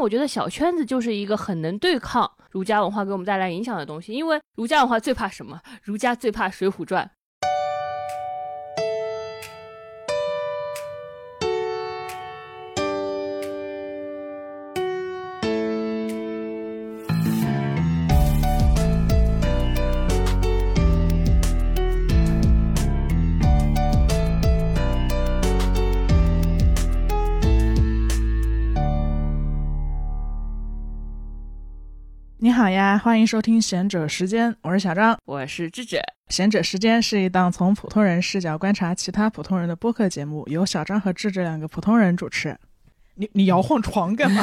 我觉得小圈子就是一个很能对抗儒家文化给我们带来影响的东西，因为儒家文化最怕什么？儒家最怕《水浒传》。好呀，欢迎收听贤者时间，我是小张，我是智智。贤者时间是一档从普通人视角观察其他普通人的播客节目，由小张和智智两个普通人主持。你你摇晃床干嘛？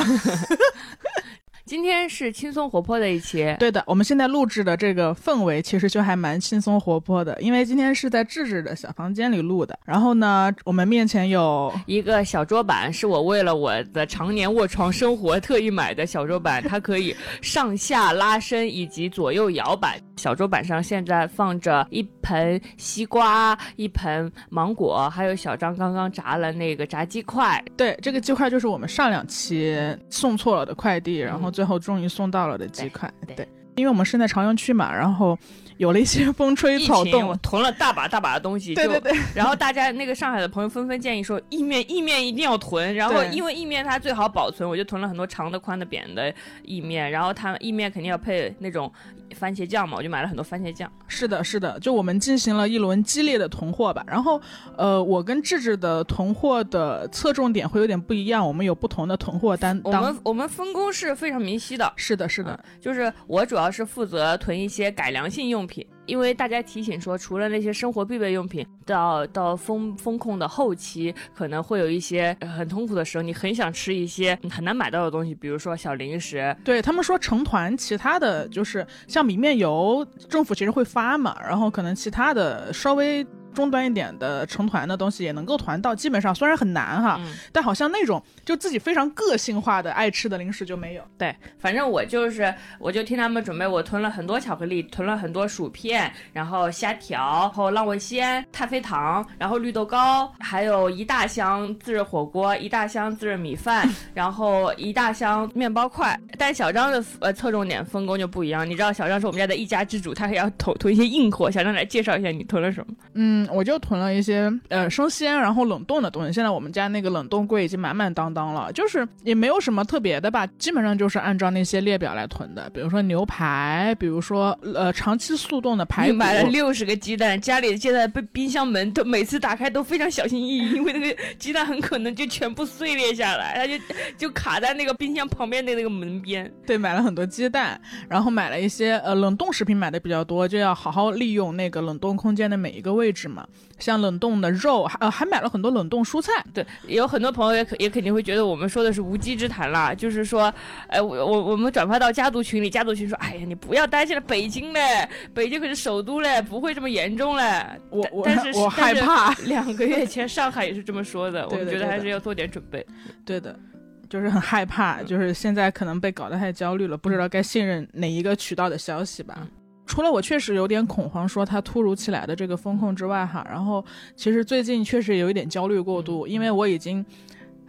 今天是轻松活泼的一期，对的，我们现在录制的这个氛围其实就还蛮轻松活泼的，因为今天是在智智的小房间里录的。然后呢，我们面前有一个小桌板，是我为了我的常年卧床生活特意买的小桌板，它可以上下拉伸以及左右摇摆。小桌板上现在放着一盆西瓜，一盆芒果，还有小张刚刚炸了那个炸鸡块。对，这个鸡块就是我们上两期送错了的快递，然后。最后终于送到了的几块，对，因为我们是在朝阳区嘛，然后有了一些风吹草动，我囤了大把大把的东西，对对对，然后大家那个上海的朋友纷纷建议说，意面意面一定要囤，然后因为意面它最好保存，我就囤了很多长的、宽的、扁的意面，然后它意面肯定要配那种。番茄酱嘛，我就买了很多番茄酱。是的，是的，就我们进行了一轮激烈的囤货吧。然后，呃，我跟智智的囤货的侧重点会有点不一样，我们有不同的囤货单。我们我们分工是非常明晰的。是的，是的，就是我主要是负责囤一些改良性用品。因为大家提醒说，除了那些生活必备用品，到到风风控的后期，可能会有一些很痛苦的时候，你很想吃一些很难买到的东西，比如说小零食。对他们说成团，其他的就是像米面油，政府其实会发嘛，然后可能其他的稍微。中端一点的成团的东西也能够团到，基本上虽然很难哈，但好像那种就自己非常个性化的爱吃的零食就没有。对，反正我就是，我就听他们准备，我囤了很多巧克力，囤了很多薯片，然后虾条，然后浪味仙、太妃糖，然后绿豆糕，还有一大箱自热火锅，一大箱自热米饭，然后一大箱面包块。但小张的呃侧重点分工就不一样，你知道小张是我们家的一家之主，他还要囤囤一些硬货。小张来介绍一下你囤了什么？嗯。我就囤了一些呃生鲜，然后冷冻的东西。现在我们家那个冷冻柜已经满满当当了，就是也没有什么特别的吧，基本上就是按照那些列表来囤的。比如说牛排，比如说呃长期速冻的排骨。买了六十个鸡蛋，家里现在被冰箱门都每次打开都非常小心翼翼，因为那个鸡蛋很可能就全部碎裂下来，它就就卡在那个冰箱旁边的那个门边。对，买了很多鸡蛋，然后买了一些呃冷冻食品，买的比较多，就要好好利用那个冷冻空间的每一个位置嘛。像冷冻的肉，还呃还买了很多冷冻蔬菜。对，有很多朋友也可也肯定会觉得我们说的是无稽之谈啦，就是说，哎，我我我们转发到家族群里，家族群说，哎呀，你不要担心了，北京嘞，北京可是首都嘞，不会这么严重嘞。我我但是我害怕。两个月前上海也是这么说的，我们觉得还是要做点准备。对的，就是很害怕，就是现在可能被搞得太焦虑了，不知道该信任哪一个渠道的消息吧。除了我确实有点恐慌，说它突如其来的这个风控之外，哈，然后其实最近确实有一点焦虑过度，因为我已经，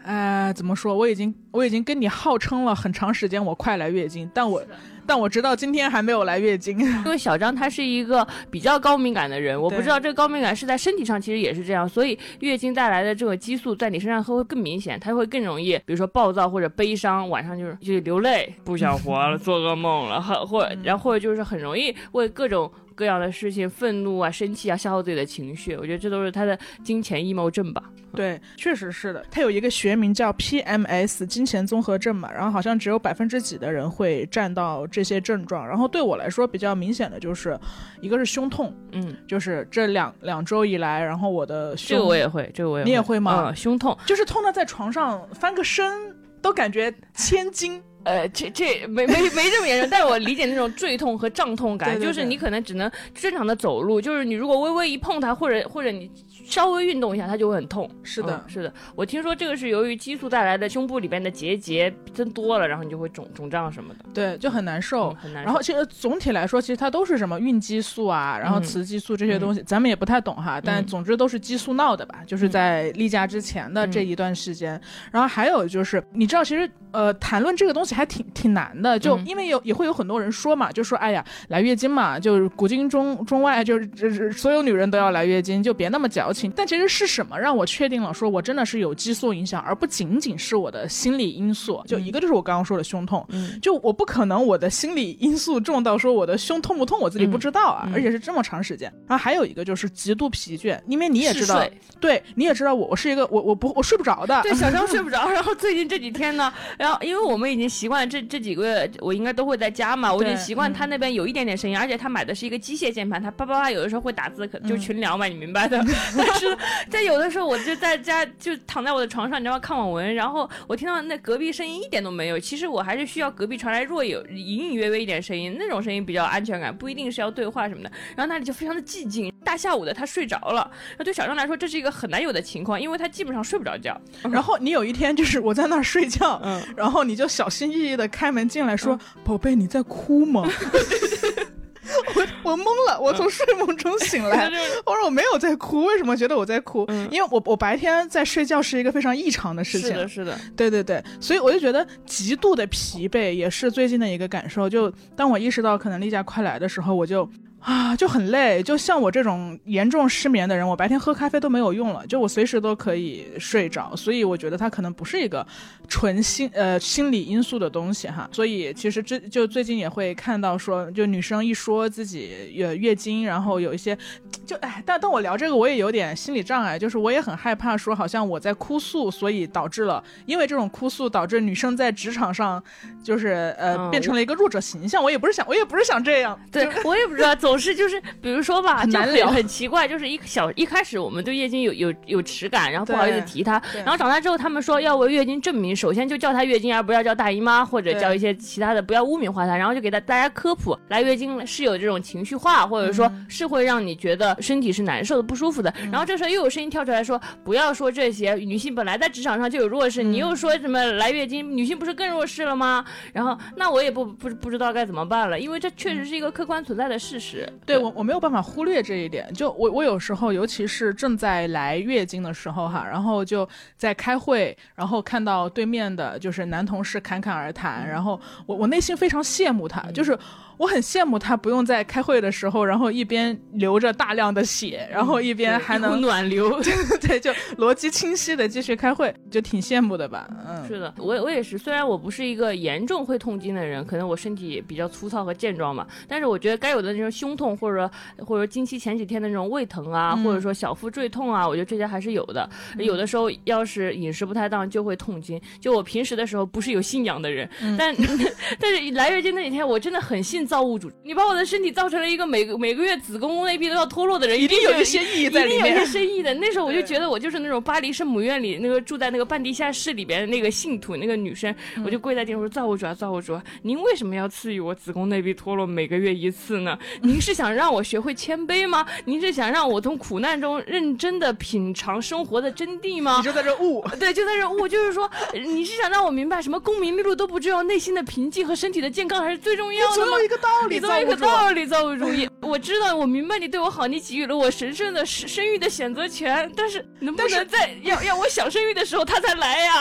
呃，怎么说，我已经我已经跟你号称了很长时间我快来月经，但我。但我直到今天还没有来月经，因为小张他是一个比较高敏感的人，我不知道这个高敏感是在身体上其实也是这样，所以月经带来的这个激素在你身上会会更明显，他会更容易，比如说暴躁或者悲伤，晚上就是就流泪，不想活了，做噩梦了，或或然后或者就是很容易为各种。各样的事情，愤怒啊、生气啊，消耗自己的情绪，我觉得这都是他的金钱 emo 症吧。对，确实是的。他有一个学名叫 PMS 金钱综合症嘛，然后好像只有百分之几的人会占到这些症状。然后对我来说比较明显的就是，一个是胸痛，嗯，就是这两两周以来，然后我的胸，这个我也会，这个我也，你也会吗？胸痛就是痛到在床上翻个身都感觉千斤。呃，这这没没没这么严重，但是我理解那种 坠痛和胀痛感，对对对就是你可能只能正常的走路，就是你如果微微一碰它，或者或者你稍微运动一下，它就会很痛。是的嗯是的，我听说这个是由于激素带来的胸部里边的结节增多了，然后你就会肿肿胀什么的，对，就很难受。嗯很难受。然后其实总体来说，其实它都是什么孕激素啊，然后嗯雌激素这些东西，咱们也不太懂哈。但总之都是激素闹的吧，就是在例假之前的这一段时间。然后还有就是，你知道，其实呃，谈论这个东西还挺挺难的，就嗯因为有也会有很多人说嘛，就说哎呀，来月经嘛，就是古今中中外，就是就是所有女人都要来月经，就别那么矫情。但其实是什么让我确定了，说我真的是有激素影响，而不仅仅是我的心理因素。就一个就是我刚刚说的胸痛，嗯就我不可能我的心理因素重到说我的胸痛不痛我自己不知道啊，而且是这么长时间。然后还有一个就是极度疲倦，因为你也知道，对，你也知道我我是一个我我不我睡不着的，对，小张睡不着，然后最近这几天呢，然后因为我们已经习惯这这几个月，我应该都会在家嘛，我已经习惯他那边有一点点声音，而且他买的是一个机械键盘，他叭叭叭有的时候会打字，可就群聊嘛，你明白的。但是在有的时候，我就在家就躺在我的床上，你知道吗？看网文，然后我听到那隔壁声音一点都没有，其实我还是需要隔壁传来若有隐隐约约一点声音，那种声音比较安全感，不一定是要对话什么的。然后那里就非常的寂静，大下午的他睡着了，那对小张来说这是一个很难有的情况，因为他基本上睡不着觉。然后你有一天就是我在那儿睡觉，嗯然后你就小心翼翼的开门进来说：“宝贝，你在哭吗？” 我 我懵了，我从睡梦中醒来，我说我没有在哭，为什么觉得我在哭？嗯因为我我白天在睡觉是一个非常异常的事情，是的，是的，对对对，所以我就觉得极度的疲惫也是最近的一个感受。就当我意识到可能例假快来的时候，我就啊就很累。就像我这种严重失眠的人，我白天喝咖啡都没有用了，就我随时都可以睡着。所以我觉得它可能不是一个纯心呃心理因素的东西哈。所以其实这就最近也会看到说，就女生一说自己呃月经，然后有一些就哎，但但我聊这个，我也有点心理障碍，就是我也很害怕说，好像我在哭诉，所以导致了，因为这种哭诉导致女生在职场上就是呃、嗯变成了一个弱者形象。我也不是想，我也不是想这样，对我也不知道，总是就是，比如说吧，就很奇怪，就是一小一开始我们对月经有有有耻感，然后不好意思提它，然后长大之后他们说要为月经证明，首先就叫她月经，而不要叫大姨妈或者叫一些其他的，不要污名化她，然后就给大大家科普，来月经是有这种情绪化，或者说嗯是会让你觉得身体是难受的、不舒服的。然后这时候又有声音跳出来说，不要说这些，女性本来在职场上就有弱势，你又说什么来月经，女性不是更弱势了吗？然后那我也不不不知道该怎么办了，因为这确实是一个客观存在的事实。对我我没有办法忽略这一点。就我我有时候，尤其是正在来月经的时候哈，然后就在开会，然后看到对面的就是男同事侃侃而谈，然后我我内心非常羡慕他，就是我很羡慕他不用在开会的时候，然后一边流着大量的血，然后一边还能暖流。对就逻辑清晰的继续开会，就挺羡慕的吧，嗯。是的，我我也是，虽然我不是一个严重会痛经的人，可能我身体也比较粗糙和健壮嘛，但是我觉得该有的那种胸痛或者或者经期前几天的那种胃疼啊，嗯或者说小腹坠痛啊，我觉得这些还是有的。有的时候要是饮食不太当就会痛经。就我平时的时候不是有信仰的人，嗯但 但是来月经那几天我真的很信造物主，你把我的身体造成了一个每个每个月子宫内壁都要脱落的人，一定有有一些意义在里一定有一些面。深意的。那时候我就觉得我就是那种巴黎圣母院里那个住在那个半地下室里边的那个信徒，那个女生，嗯我就跪在地上说：“造物主啊，造物主啊，您为什么要赐予我子宫内壁脱落每个月一次呢？您是想让我学会谦卑吗？您是想让我从苦难中认真的品尝生活的真谛吗你？”就在这悟，对，就在这悟，就是说，呃你是想让我明白什么功名利禄都不重要，内心的平静和身体的健康还是最重要的吗总有？一个道理，你总有一个。道理，造物主义。我知道，我明白你对我好，你给予了我神圣的生生育的选择权，但是能不能在要要我想生育的时候他才来 呀？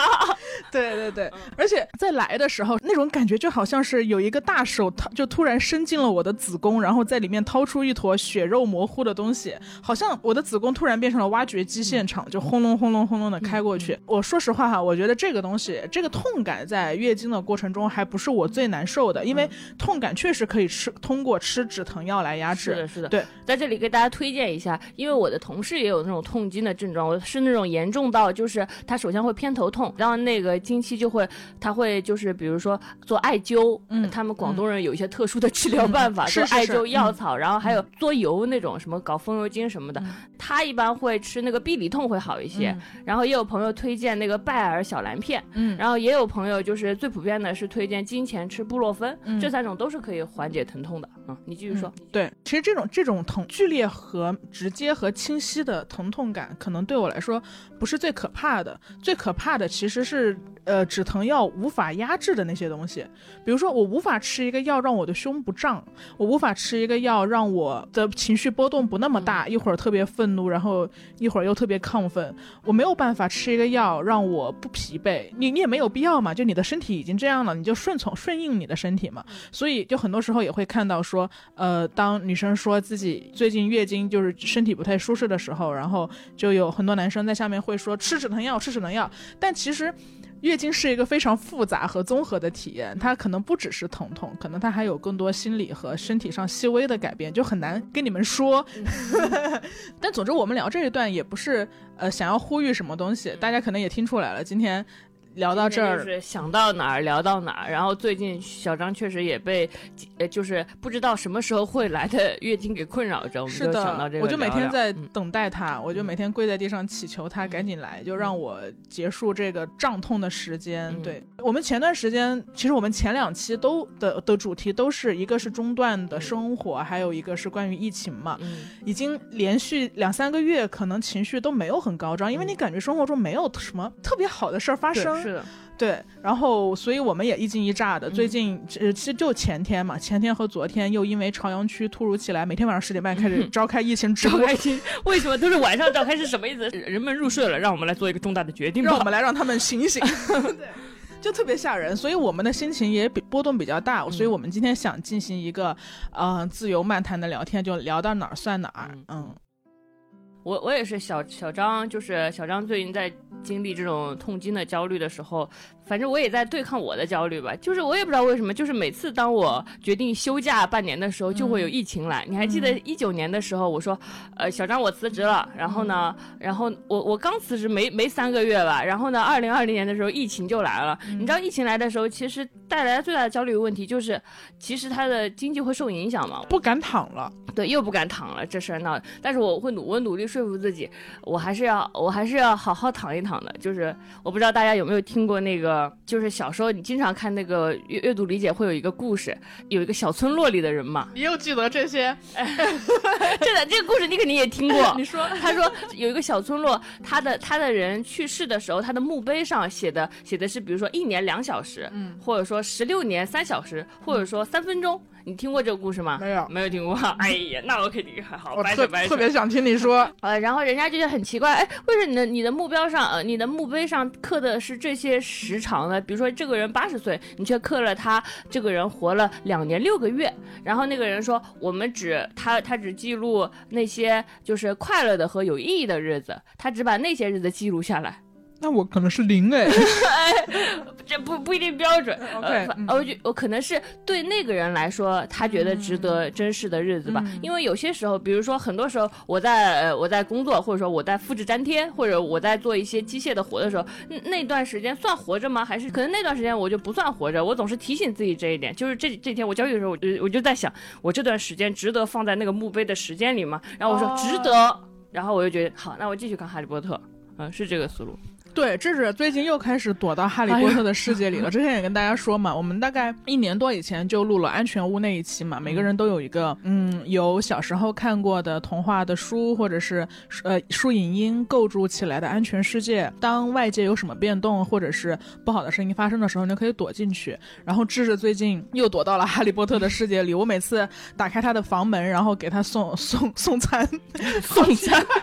对对对，而且在来的时候，那种感觉就好像是有一个大手它，就突然伸进了我的子宫，然后在里面掏出一坨血肉模糊的东西，好像我的子宫突然变成了挖掘机现场，就轰隆轰隆轰隆的开过去。我说实话哈，我觉得这个东西，这个痛感在月经的过程中还不是我最难受的，因为痛感确实可以吃通过吃止疼药来压制。是的，是的。对，在这里给大家推荐一下，因为我的同事也有那种痛经的症状，我是那种严重到就是他首先会偏头痛，然后那个经期就会他会就是比如说做艾灸，嗯他们广东人有一些特殊的治疗办法，做艾灸药草，然后还有做油那种什么搞风油精什么的，他一般会吃那个必理痛会好一些，然后也有朋友推荐那个拜耳小蓝片，嗯，然后也有朋友就是最普遍的是推荐金钱吃布洛芬，这三种都是可以缓解疼痛的。嗯，你继续说。对，其实这种这种疼剧烈和直接和清晰的疼痛感，可能对我来说不是最可怕的，最可怕的其实是。呃，止疼药无法压制的那些东西，比如说我无法吃一个药让我的胸不胀，我无法吃一个药让我的情绪波动不那么大，一会儿特别愤怒，然后一会儿又特别亢奋，我没有办法吃一个药让我不疲惫，你你也没有必要嘛，就你的身体已经这样了，你就顺从顺应你的身体嘛。所以就很多时候也会看到说，呃，当女生说自己最近月经就是身体不太舒适的时候，然后就有很多男生在下面会说吃止疼药，吃止疼药，但其实。月经是一个非常复杂和综合的体验，它可能不只是疼痛，可能它还有更多心理和身体上细微的改变，就很难跟你们说。但总之，我们聊这一段也不是呃想要呼吁什么东西，大家可能也听出来了，今天。聊到这儿，是想到哪儿聊到哪儿。然后最近小张确实也被，呃，就是不知道什么时候会来的月经给困扰着。是的，我就每天在等待他，我就每天跪在地上祈求他赶紧来，就让我结束这个胀痛的时间。对我们前段时间，其实我们前两期都的的主题都是一个是中断的生活，还有一个是关于疫情嘛。已经连续两三个月，可能情绪都没有很高涨，因为你感觉生活中没有什么特别好的事儿发生。是的，对，然后所以我们也一惊一乍的。最近呃，其实就前天嘛，前天和昨天又因为朝阳区突如其来，每天晚上十点半开始召开疫情直播。为什么都是晚上召开？是什么意思？人们入睡了，让我们来做一个重大的决定，让我们来让他们醒醒。对，就特别吓人，所以我们的心情也比波动比较大。所以我们今天想进行一个呃自由漫谈的聊天，就聊到哪儿算哪儿。嗯。我我也是小小张，就是小张最近在经历这种痛经的焦虑的时候。反正我也在对抗我的焦虑吧，就是我也不知道为什么，就是每次当我决定休假半年的时候，就会有疫情来。你还记得一九年的时候，我说，呃，小张我辞职了，然后呢，然后我我刚辞职没没三个月吧，然后呢，二零二零年的时候疫情就来了。你知道疫情来的时候，其实带来最大的焦虑问题就是，其实他的经济会受影响嘛，不敢躺了，对，又不敢躺了，这事儿闹。但是我会努我努力说服自己，我还是要我还是要好好躺一躺的。就是我不知道大家有没有听过那个。就是小时候你经常看那个阅阅读理解会有一个故事，有一个小村落里的人嘛。你又记得这些？这个这个故事你肯定也听过。你说，他说有一个小村落，他的他的人去世的时候，他的墓碑上写的写的是，比如说一年两小时，嗯，或者说十六年三小时，或者说三分钟。你听过这个故事吗？没有，没有听过。哎呀，那我肯定还好。我特特别想听你说。呃，然后人家就觉得很奇怪，哎，为什么你的你的目标上，呃，你的墓碑上刻的是这些时长呢？比如说这个人八十岁，你却刻了他这个人活了两年六个月。然后那个人说，我们只他他只记录那些就是快乐的和有意义的日子，他只把那些日子记录下来。那我可能是零哎，这不不一定标准。OK，我觉我可能是对那个人来说，他觉得值得珍视的日子吧。因为有些时候，比如说很多时候，我在呃我在工作，或者说我在复制粘贴，或者我在做一些机械的活的时候，那段时间算活着吗？还是可能那段时间我就不算活着？我总是提醒自己这一点。就是这这天我交易的时候，我就我就在想，我这段时间值得放在那个墓碑的时间里吗？然后我说值得，然后我就觉得好，那我继续看《哈利波特》。嗯，是这个思路。对，这是最近又开始躲到哈利波特的世界里了。之前也跟大家说嘛，我们大概一年多以前就录了安全屋那一期嘛。每个人都有一个，嗯，有小时候看过的童话的书，或者是呃书影音构筑起来的安全世界。当外界有什么变动，或者是不好的声音发生的时候，你就可以躲进去。然后智智最近又躲到了哈利波特的世界里。我每次打开他的房门，然后给他送送送餐，送餐。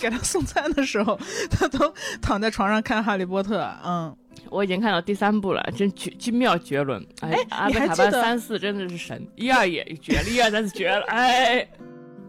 给他送餐的时候，他都躺在床上看《哈利波特》。嗯，我已经看到第三部了，真绝精妙绝伦。哎，阿贝卡班三四真的是神，一二也绝了，一二三四绝了。哎，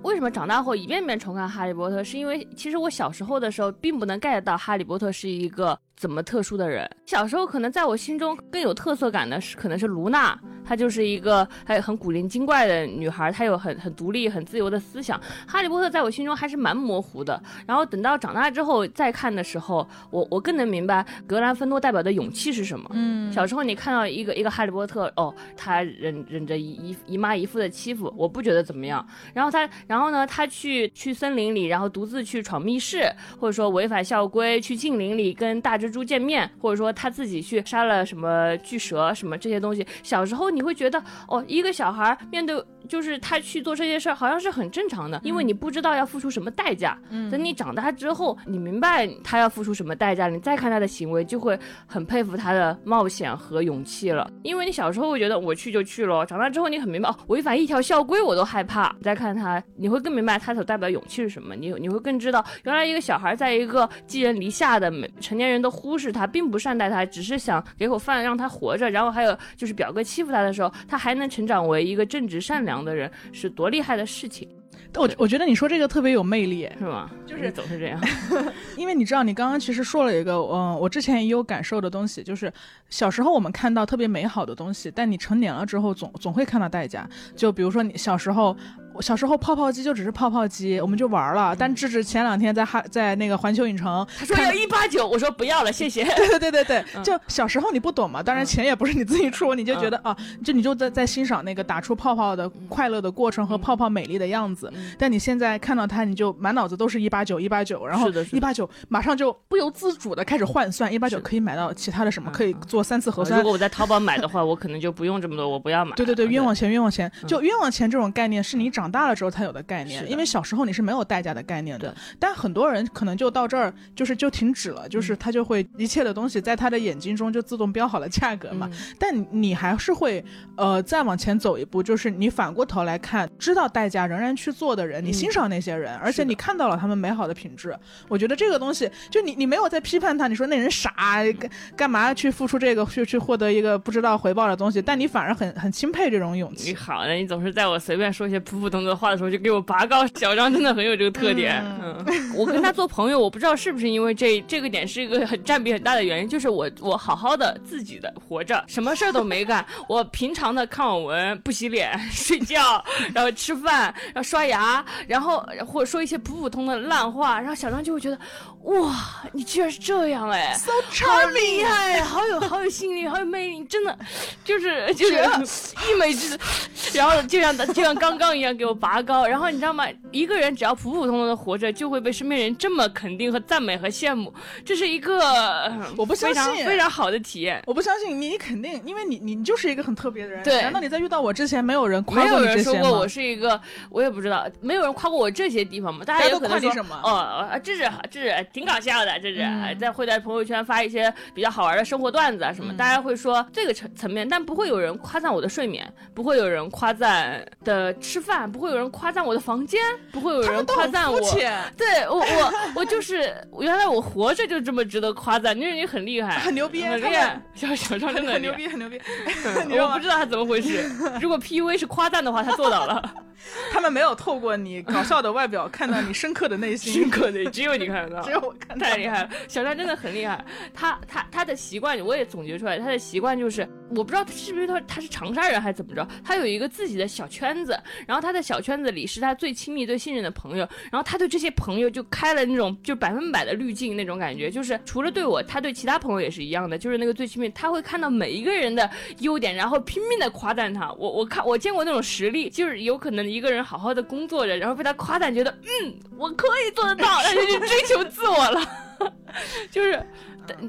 为什么长大后一遍遍重看《哈利波特》？是因为其实我小时候的时候并不能 get 到哈利波特是一个怎么特殊的人。小时候可能在我心中更有特色感的是可能是卢娜。她就是一个还很古灵精怪的女孩，她有很很独立、很自由的思想。哈利波特在我心中还是蛮模糊的。然后等到长大之后再看的时候，我我更能明白格兰芬多代表的勇气是什么。嗯，小时候你看到一个一个哈利波特，哦，他忍忍着姨姨姨妈姨父的欺负，我不觉得怎么样。然后他，然后呢，他去去森林里，然后独自去闯密室，或者说违反校规去禁林里跟大蜘猪见面，或者说他自己去杀了什么巨蛇什么这些东西。小时候你会觉得，哦，一个小孩面对就是他去做这些事儿，好像是很正常的，因为你不知道要付出什么代价。等你长大之后，你明白他要付出什么代价，你再看他的行为，就会很佩服他的冒险和勇气了。因为你小时候会觉得我去就去了，长大之后你很明白，哦，违反一条校规我都害怕。再看他，你会更明白他所代表勇气是什么。你你会更知道，原来一个小孩在一个寄人篱下的成年人都忽视他，并不善待他，只是想给口饭让他活着。然后还有就是表哥欺负他的时候，他还能成长为一个正直善良的人，是多厉害的事情。我我觉得你说这个特别有魅力，是吗？就是总是这样，因为你知道，你刚刚其实说了一个，嗯，我之前也有感受的东西，就是小时候我们看到特别美好的东西，但你成年了之后，总总会看到代价。就比如说你小时候。我小时候泡泡机就只是泡泡机，我们就玩了。但智智前两天在哈在那个环球影城，他说要一八九，我说不要了，谢谢。对对对对对，就小时候你不懂嘛，当然钱也不是你自己出，你就觉得啊，就你就在在欣赏那个打出泡泡的快乐的过程和泡泡美丽的样子。但你现在看到它，你就满脑子都是一八九一八九，然后一八九马上就不由自主的开始换算，一八九可以买到其他的什么，可以做三次核酸。如果我在淘宝买的话，我可能就不用这么多，我不要买。对对对，冤枉钱冤枉钱，就冤枉钱这种概念是你长大了之后才有的。概念，因为小时候你是没有代价的概念的，但很多人可能就到这儿，就是就停止了，就是他就会一切的东西在他的眼睛中就自动标好了价格嘛。但你还是会呃再往前走一步，就是你反过头来看，知道代价仍然去做的人，你欣赏那些人，而且你看到了他们美好的品质。我觉得这个东西，就你你没有在批判他，你说那人傻，干干嘛去付出这个去去获得一个不知道回报的东西，但你反而很很钦佩这种勇气。你好，那你总是在我随便说一些普普通通的话的时候就给。我拔高小张真的很有这个特点，嗯，我跟他做朋友，我不知道是不是因为这这个点是一个很占比很大的原因，就是我我好好的自己的活着，什么事儿都没干，我平常的看网文、不洗脸、睡觉，然后吃饭，然后刷牙，然后或者说一些普普通的烂话，然后小张就会觉得，哇，你居然是这样哎，so 好厉害，好有好有吸引力，好有魅力，真的就是 就是一美之，然后就像就像刚刚一样给我拔高，然后。你知道吗？一个人只要普普通通的活着，就会被身边人这么肯定和赞美和羡慕，这是一个 我不相信非常好的体验。我不相信你肯定，因为你你就是一个很特别的人。对，难道你在遇到我之前没有人夸过你这些吗？没有人说过我是一个，我也不知道，没有人夸过我这些地方吗？大家都夸你什么？哦，这是这是挺搞笑的，这是在会在朋友圈发一些比较好玩的生活段子啊什么，大家会说这个层层面，但不会有人夸赞我的睡眠，不会有人夸赞的吃饭，不会有人夸赞我。的房间不会有人夸赞 我，对我我我就是原来我活着就这么值得夸赞，你说你很厉害，很牛逼，很厉害，小小张真的很牛逼，很牛逼，我不知道他怎么回事。如果 P U A 是夸赞的话，他做到了。他们没有透过你搞笑的外表看到你深刻的内心，深刻的只有你看得到，只有 我看，太厉害了。小张真的很厉害，他他他的习惯我也总结出来，他的习惯就是我不知道他是不是他他是长沙人还是怎么着，他有一个自己的小圈子，然后他的小圈子里是他最亲密、最信任的朋友，然后他对这些朋友就开了那种就百分百的滤镜那种感觉，就是除了对我，他对其他朋友也是一样的，就是那个最亲密，他会看到每一个人的优点，然后拼命的夸赞他。我我看我见过那种实力，就是有可能一个人好好的工作着，然后被他夸赞，觉得嗯我可以做得到，他就去追求自我了，就是。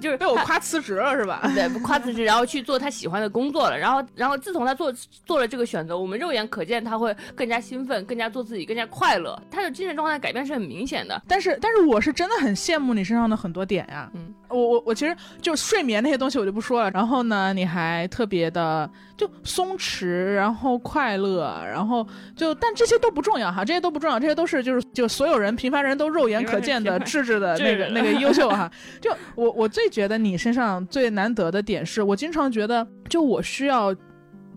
就是被我夸辞职了是吧？对，夸辞职，然后去做他喜欢的工作了。然后，然后自从他做做了这个选择，我们肉眼可见他会更加兴奋，更加做自己，更加快乐。他的精神状态改变是很明显的。但是，但是我是真的很羡慕你身上的很多点呀。嗯，我我我其实就睡眠那些东西我就不说了。然后呢，你还特别的就松弛，然后快乐，然后就但这些都不重要哈，这些都不重要，这些都是就是就所有人平凡人都肉眼可见的智智的 那个那个优秀哈。就我我。最觉得你身上最难得的点是，我经常觉得，就我需要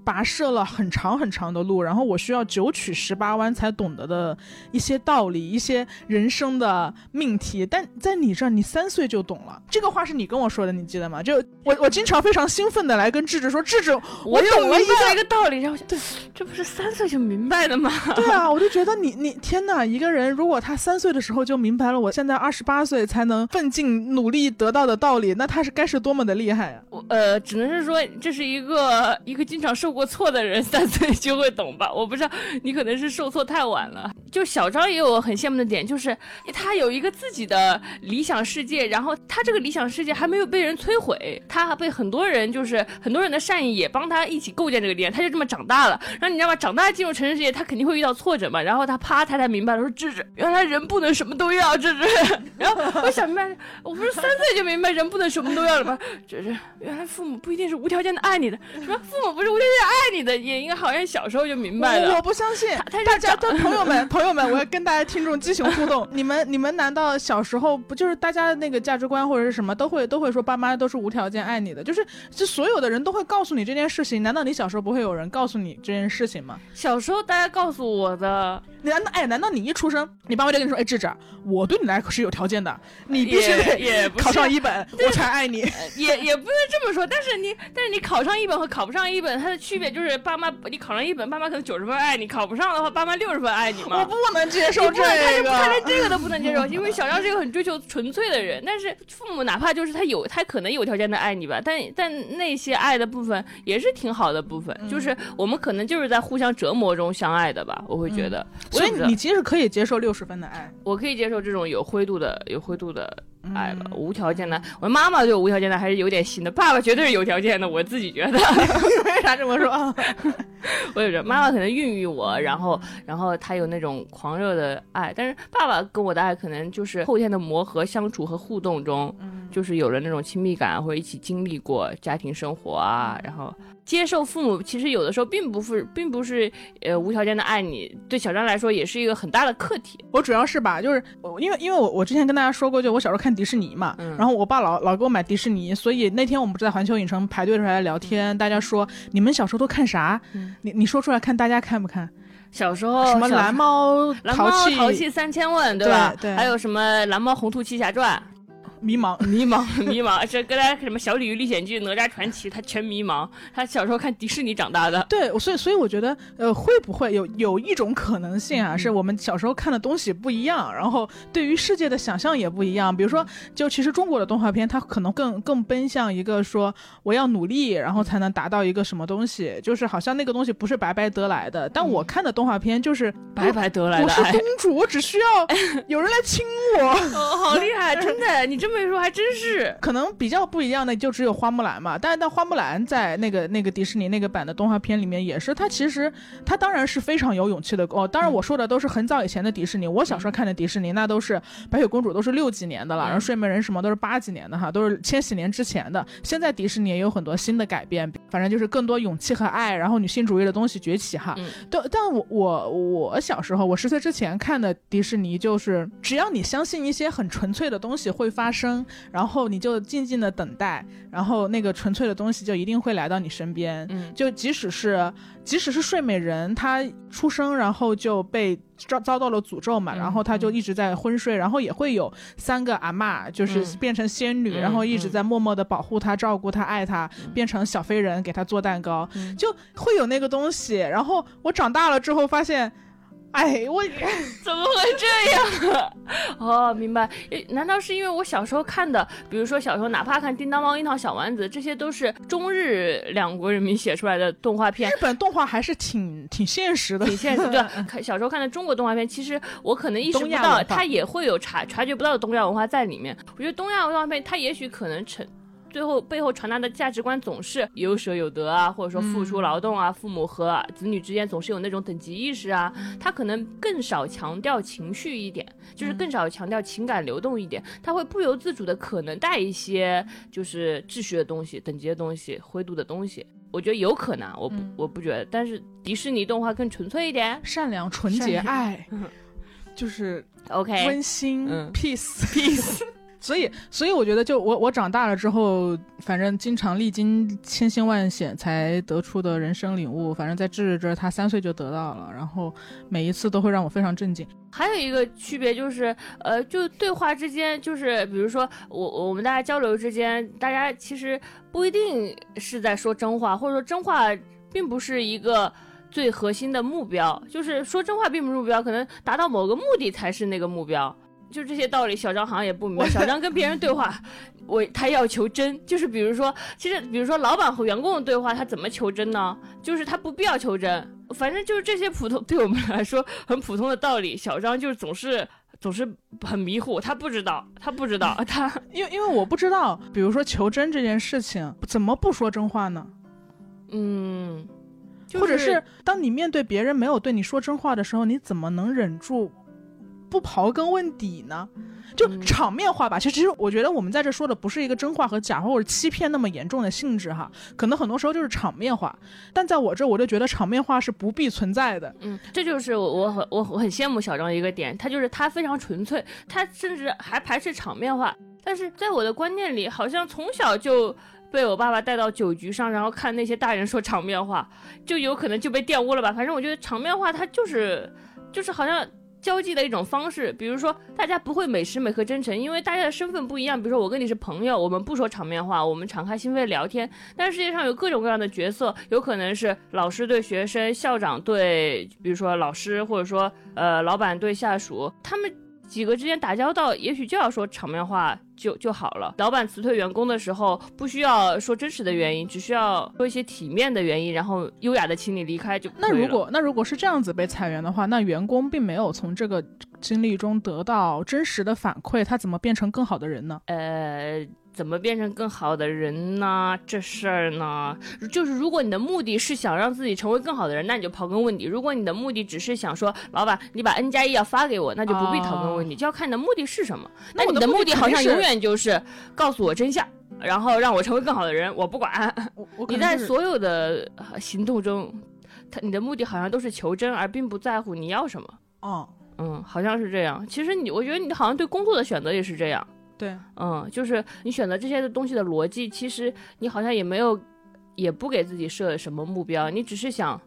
跋涉了很长很长的路，然后我需要九曲十八弯才懂得的一些道理，一些人生的命题。但在你这儿，你三岁就懂了。这个话是你跟我说的，你记得吗？就我我经常非常兴奋的来跟智智说，智智，我懂了一个一个道理。然后对，这不是三岁就明白的吗？对啊，我就觉得你你天哪，一个人如果他三岁的时候就明白了，我现在二十八岁才能奋进努力得到的道理，那他是该是多么的厉害啊！我呃，只能是说这是一个一个经常受过错的人三岁就会懂吧？我不知道你可能是受挫太晚了。就小张也有很羡慕的点，就是他有一个自己的理想世界，然后他这个理想世界还没有被人摧毁，他还被很多人就是很多人的善意也帮他一起构建这个点，他就这么长大了。然后你知道吗？长大进入城市世界，他肯定会遇到挫折嘛。然后他啪，他才明白了，说芝芝，原来人不能什么都要，芝芝。然后我想明白，我不是三岁就明白人不能什么都要了吗？芝芝，原来父母不一定是无条件的爱你的，什么父母不是无条件爱你的，也应该好像小时候就明白了。我不相信，大家的朋友们，朋友们，我要跟大家听众激情互动。你们你们难道小时候不就是大家的那个价值观或者是什么都会都会说爸妈都是无条件爱你的？就是这所有的人都会告诉你这件事情。难道你小时候不会有人告诉你这件事情吗？小时候大家告诉我的。难道哎？难道你一出生，你爸妈就跟你说：“哎，智智，我对你来是有条件的，你必须得考上一本，我才爱你。”也也不能这么说。但是你，但是你考上一本和考不上一本，它的区别就是爸妈，你考上一本，爸妈可能九十分爱你；考不上的话，爸妈六十分爱你嘛。我不能接受这个，他连这个都不能接受，因为小张是一个很追求纯粹的人。但是父母哪怕就是他有，他可能有条件的爱你吧，但但那些爱的部分也是挺好的部分，就是我们可能就是在互相折磨中相爱的吧。我会觉得。所以你其实可以接受六十分的爱，我可以接受这种有灰度的、有灰度的爱了，无条件的。我妈妈对我无条件的还是有点心的，爸爸绝对是有条件的。我自己觉得，为啥这么说？我也觉得妈妈可能孕育我，然后，然后她有那种狂热的爱，但是爸爸跟我的爱可能就是后天的磨合、相处和互动中，就是有了那种亲密感，或者一起经历过家庭生活啊，然后。接受父母，其实有的时候并不是，并不是，呃，无条件的爱你。对小张来说，也是一个很大的课题。我主要是吧，就是因为，因为我我之前跟大家说过，就我小时候看迪士尼嘛，然后我爸老老给我买迪士尼，所以那天我们不是在环球影城排队的时候来聊天，大家说你们小时候都看啥？你你说出来看，大家看不看？小时候什么蓝猫蓝猫淘气三千问，对吧？对，还有什么蓝猫红兔七侠传？迷茫，迷茫，迷茫。这跟他什么《小鲤鱼历险记》《哪吒传奇》，他全迷茫。他小时候看迪士尼长大的。对，所以所以我觉得，呃，会不会有有一种可能性啊？是我们小时候看的东西不一样，然后对于世界的想象也不一样。比如说，就其实中国的动画片，它可能更更奔向一个说，我要努力，然后才能达到一个什么东西，就是好像那个东西不是白白得来的。但我看的动画片就是白白得来的。我是公主，我只需要 有人来亲我。哦，好厉害，真的，你这么。所以说还真是，可能比较不一样的就只有花木兰嘛。但是但花木兰在那个那个迪士尼那个版的动画片里面也是，它其实它当然是非常有勇气的哦。当然我说的都是很早以前的迪士尼，我小时候看的迪士尼那都是白雪公主都是六几年的了，然后睡美人什么都是八几年的哈，都是千禧年之前的。现在迪士尼也有很多新的改变，反正就是更多勇气和爱，然后女性主义的东西崛起哈。对，但我我我小时候我十岁之前看的迪士尼就是只要你相信一些很纯粹的东西会发生。然后你就静静的等待，然后那个纯粹的东西就一定会来到你身边。嗯，就即使是即使是睡美人，她出生然后就被遭遭到了诅咒嘛，然后她就一直在昏睡，然后也会有三个阿妈，就是变成仙女，然后一直在默默的保护她、照顾她、爱她，变成小飞人给她做蛋糕，就会有那个东西。然后我长大了之后发现。哎，我 怎么会这样？哦，明白。难道是因为我小时候看的，比如说小时候哪怕看《叮当猫》《樱桃小丸子》，这些都是中日两国人民写出来的动画片？日本动画还是挺挺现实的，挺现实。对，看小时候看的中国动画片，其实我可能意识不到，它也会有察察觉不到的东亚文化在里面。我觉得东亚文化片，它也许可能成。最后背后传达的价值观总是有舍有得啊，或者说付出劳动啊，父母和子女之间总是有那种等级意识啊。他可能更少强调情绪一点，就是更少强调情感流动一点。他会不由自主的可能带一些就是秩序的东西、等级的东西、灰度的东西。我觉得有可能，我不我不觉得。但是迪士尼动画更纯粹一点，善良、纯洁、爱，就是 OK 温馨，peace peace。所以，所以我觉得，就我我长大了之后，反正经常历经千辛万险才得出的人生领悟，反正在智智这儿，他三岁就得到了，然后每一次都会让我非常震惊。还有一个区别就是，呃，就对话之间，就是比如说我我们大家交流之间，大家其实不一定是在说真话，或者说真话并不是一个最核心的目标，就是说真话并不是目标，可能达到某个目的才是那个目标。就这些道理，小张好像也不明白。小张跟别人对话，我他要求真，就是比如说，其实比如说老板和员工的对话，他怎么求真呢？就是他不必要求真，反正就是这些普通对我们来说很普通的道理，小张就是总是总是很迷糊，他不知道，他不知道，他因为因为我不知道，比如说求真这件事情，怎么不说真话呢？嗯，或者是当你面对别人没有对你说真话的时候，你怎么能忍住？不刨根问底呢，就场面化吧。其实，其实我觉得我们在这说的不是一个真话和假话或者欺骗那么严重的性质哈，可能很多时候就是场面化。但在我这，我就觉得场面化是不必存在的。嗯，这就是我我很我很羡慕小张的一个点，他就是他非常纯粹，他甚至还排斥场面化。但是在我的观念里，好像从小就被我爸爸带到酒局上，然后看那些大人说场面话，就有可能就被玷污了吧。反正我觉得场面话它就是就是好像。交际的一种方式，比如说大家不会每时每刻真诚，因为大家的身份不一样。比如说我跟你是朋友，我们不说场面话，我们敞开心扉聊天。但世界上有各种各样的角色，有可能是老师对学生，校长对，比如说老师，或者说呃老板对下属，他们。几个之间打交道，也许就要说场面话就就好了。老板辞退员工的时候，不需要说真实的原因，只需要说一些体面的原因，然后优雅的请你离开就。那如果那如果是这样子被裁员的话，那员工并没有从这个经历中得到真实的反馈，他怎么变成更好的人呢？呃。怎么变成更好的人呢？这事儿呢，就是如果你的目的是想让自己成为更好的人，那你就刨根问底；如果你的目的只是想说，老板，你把 N 加一要发给我，那就不必刨根问底，就要看你的目的是什么。那你的目的好像永远就是告诉我真相，然后让我成为更好的人，我不管。你在所有的行动中，他你的目的好像都是求真，而并不在乎你要什么。哦，嗯，好像是这样。其实你，我觉得你好像对工作的选择也是这样。对，嗯，就是你选择这些的东西的逻辑，其实你好像也没有，也不给自己设什么目标，你只是想，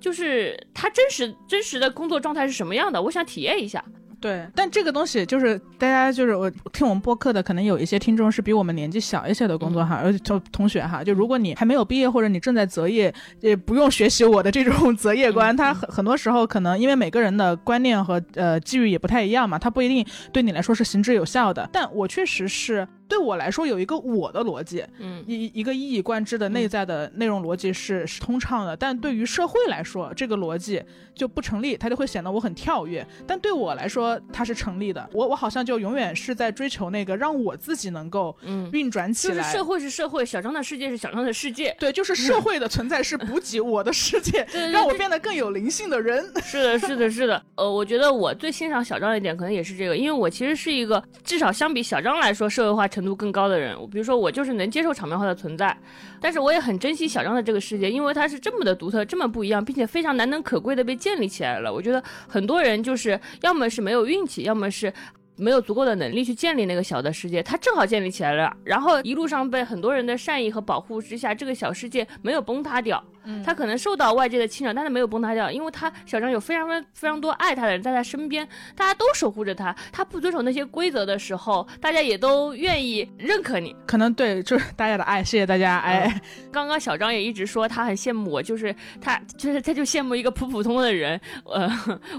就是他真实真实的工作状态是什么样的，我想体验一下。对，但这个东西就是大家就是我听我们播客的，可能有一些听众是比我们年纪小一些的工作哈，而且同同学哈，就如果你还没有毕业或者你正在择业，也不用学习我的这种择业观，他很很多时候可能因为每个人的观念和呃机遇也不太一样嘛，他不一定对你来说是行之有效的，但我确实是。对我来说有一个我的逻辑，嗯，一一个一以贯之的内在的内容逻辑是是通畅的，但对于社会来说，这个逻辑就不成立，它就会显得我很跳跃。但对我来说，它是成立的。我我好像就永远是在追求那个让我自己能够嗯运转起来。就是社会是社会，小张的世界是小张的世界。对，就是社会的存在是补给我的世界，让我变得更有灵性的人。是的，是的，是的。呃，我觉得我最欣赏小张一点，可能也是这个，因为我其实是一个至少相比小张来说，社会化。程程度更高的人，比如说我就是能接受场面化的存在，但是我也很珍惜小张的这个世界，因为它是这么的独特，这么不一样，并且非常难能可贵的被建立起来了。我觉得很多人就是要么是没有运气，要么是。没有足够的能力去建立那个小的世界，他正好建立起来了，然后一路上被很多人的善意和保护之下，这个小世界没有崩塌掉。嗯，他可能受到外界的侵扰，但是没有崩塌掉，因为他小张有非常非常多爱他的人在他身边，大家都守护着他。他不遵守那些规则的时候，大家也都愿意认可你。可能对，就是大家的爱，谢谢大家。哎，刚刚小张也一直说他很羡慕我，就是他，就是他就羡慕一个普普通通的人。呃，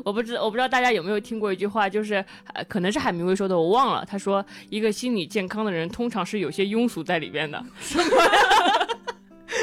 我不知我不知道大家有没有听过一句话，就是呃，可能是海。海明威说的我忘了，他说一个心理健康的人通常是有些庸俗在里边的。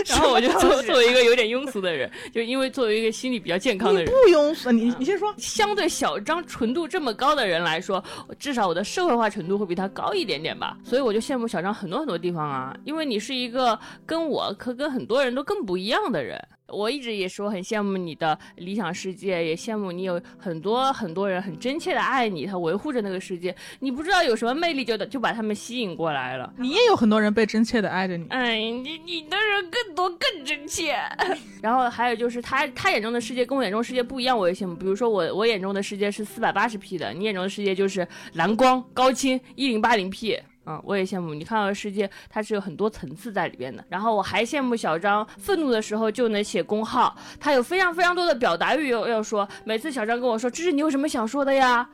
然后我就作作为一个有点庸俗的人，就因为作为一个心理比较健康的人，不庸俗。你你先说，相对小张纯度这么高的人来说，至少我的社会化程度会比他高一点点吧。所以我就羡慕小张很多很多地方啊，因为你是一个跟我可跟很多人都更不一样的人。我一直也说很羡慕你的理想世界，也羡慕你有很多很多人很真切的爱你，他维护着那个世界。你不知道有什么魅力，就就把他们吸引过来了。你也有很多人被真切的爱着你。哎，你你的人更多更真切。然后还有就是他他眼中的世界跟我眼中世界不一样，我也羡慕。比如说我我眼中的世界是四百八十 P 的，你眼中的世界就是蓝光高清一零八零 P。嗯，我也羡慕你看到的世界，它是有很多层次在里边的。然后我还羡慕小张，愤怒的时候就能写公号，他有非常非常多的表达欲要要说。每次小张跟我说：“芝芝，你有什么想说的呀？”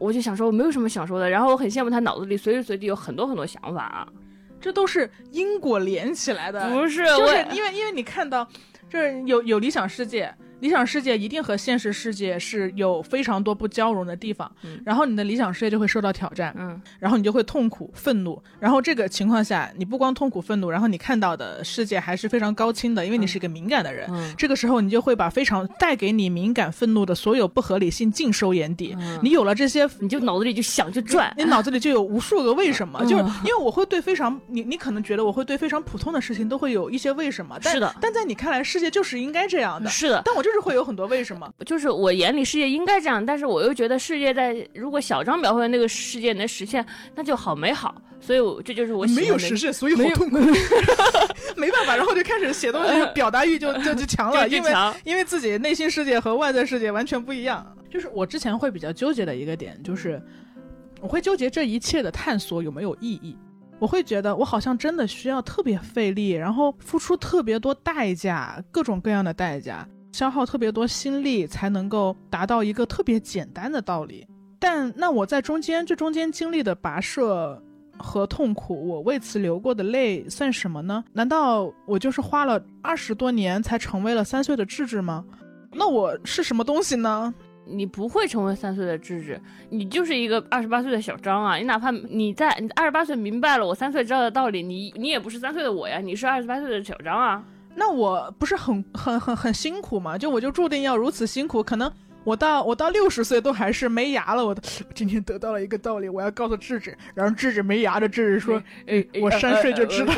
我就想说我没有什么想说的。然后我很羡慕他脑子里随时随地有很多很多想法啊，这都是因果连起来的。不是，就是因为因为你看到，就是有有理想世界。理想世界一定和现实世界是有非常多不交融的地方，然后你的理想世界就会受到挑战，嗯，然后你就会痛苦、愤怒，然后这个情况下，你不光痛苦、愤怒，然后你看到的世界还是非常高清的，因为你是一个敏感的人，这个时候你就会把非常带给你敏感、愤怒的所有不合理性尽收眼底。你有了这些，你就脑子里就想就转，你脑子里就有无数个为什么，就是因为我会对非常你你可能觉得我会对非常普通的事情都会有一些为什么，但是的，但在你看来世界就是应该这样的，是的，但我就是会有很多为。什么？就是我眼里世界应该这样，但是我又觉得世界在如果小张描绘的那个世界能实现，那就好美好。所以，我这就是我没有实现，所以好痛苦。没办法，然后就开始写东西，表达欲就就就强了，因为因为自己内心世界和外在世界完全不一样。就是我之前会比较纠结的一个点，就是我会纠结这一切的探索有没有意义。我会觉得我好像真的需要特别费力，然后付出特别多代价，各种各样的代价。消耗特别多心力才能够达到一个特别简单的道理，但那我在中间这中间经历的跋涉和痛苦，我为此流过的泪算什么呢？难道我就是花了二十多年才成为了三岁的智智吗？那我是什么东西呢？你不会成为三岁的智智，你就是一个二十八岁的小张啊！你哪怕你在你二十八岁明白了我三岁知道的道理，你你也不是三岁的我呀，你是二十八岁的小张啊。那我不是很很很很辛苦吗？就我就注定要如此辛苦？可能我到我到六十岁都还是没牙了。我今天得到了一个道理，我要告诉智智。然后智智没牙的智智说：“哎，我三岁就知道。”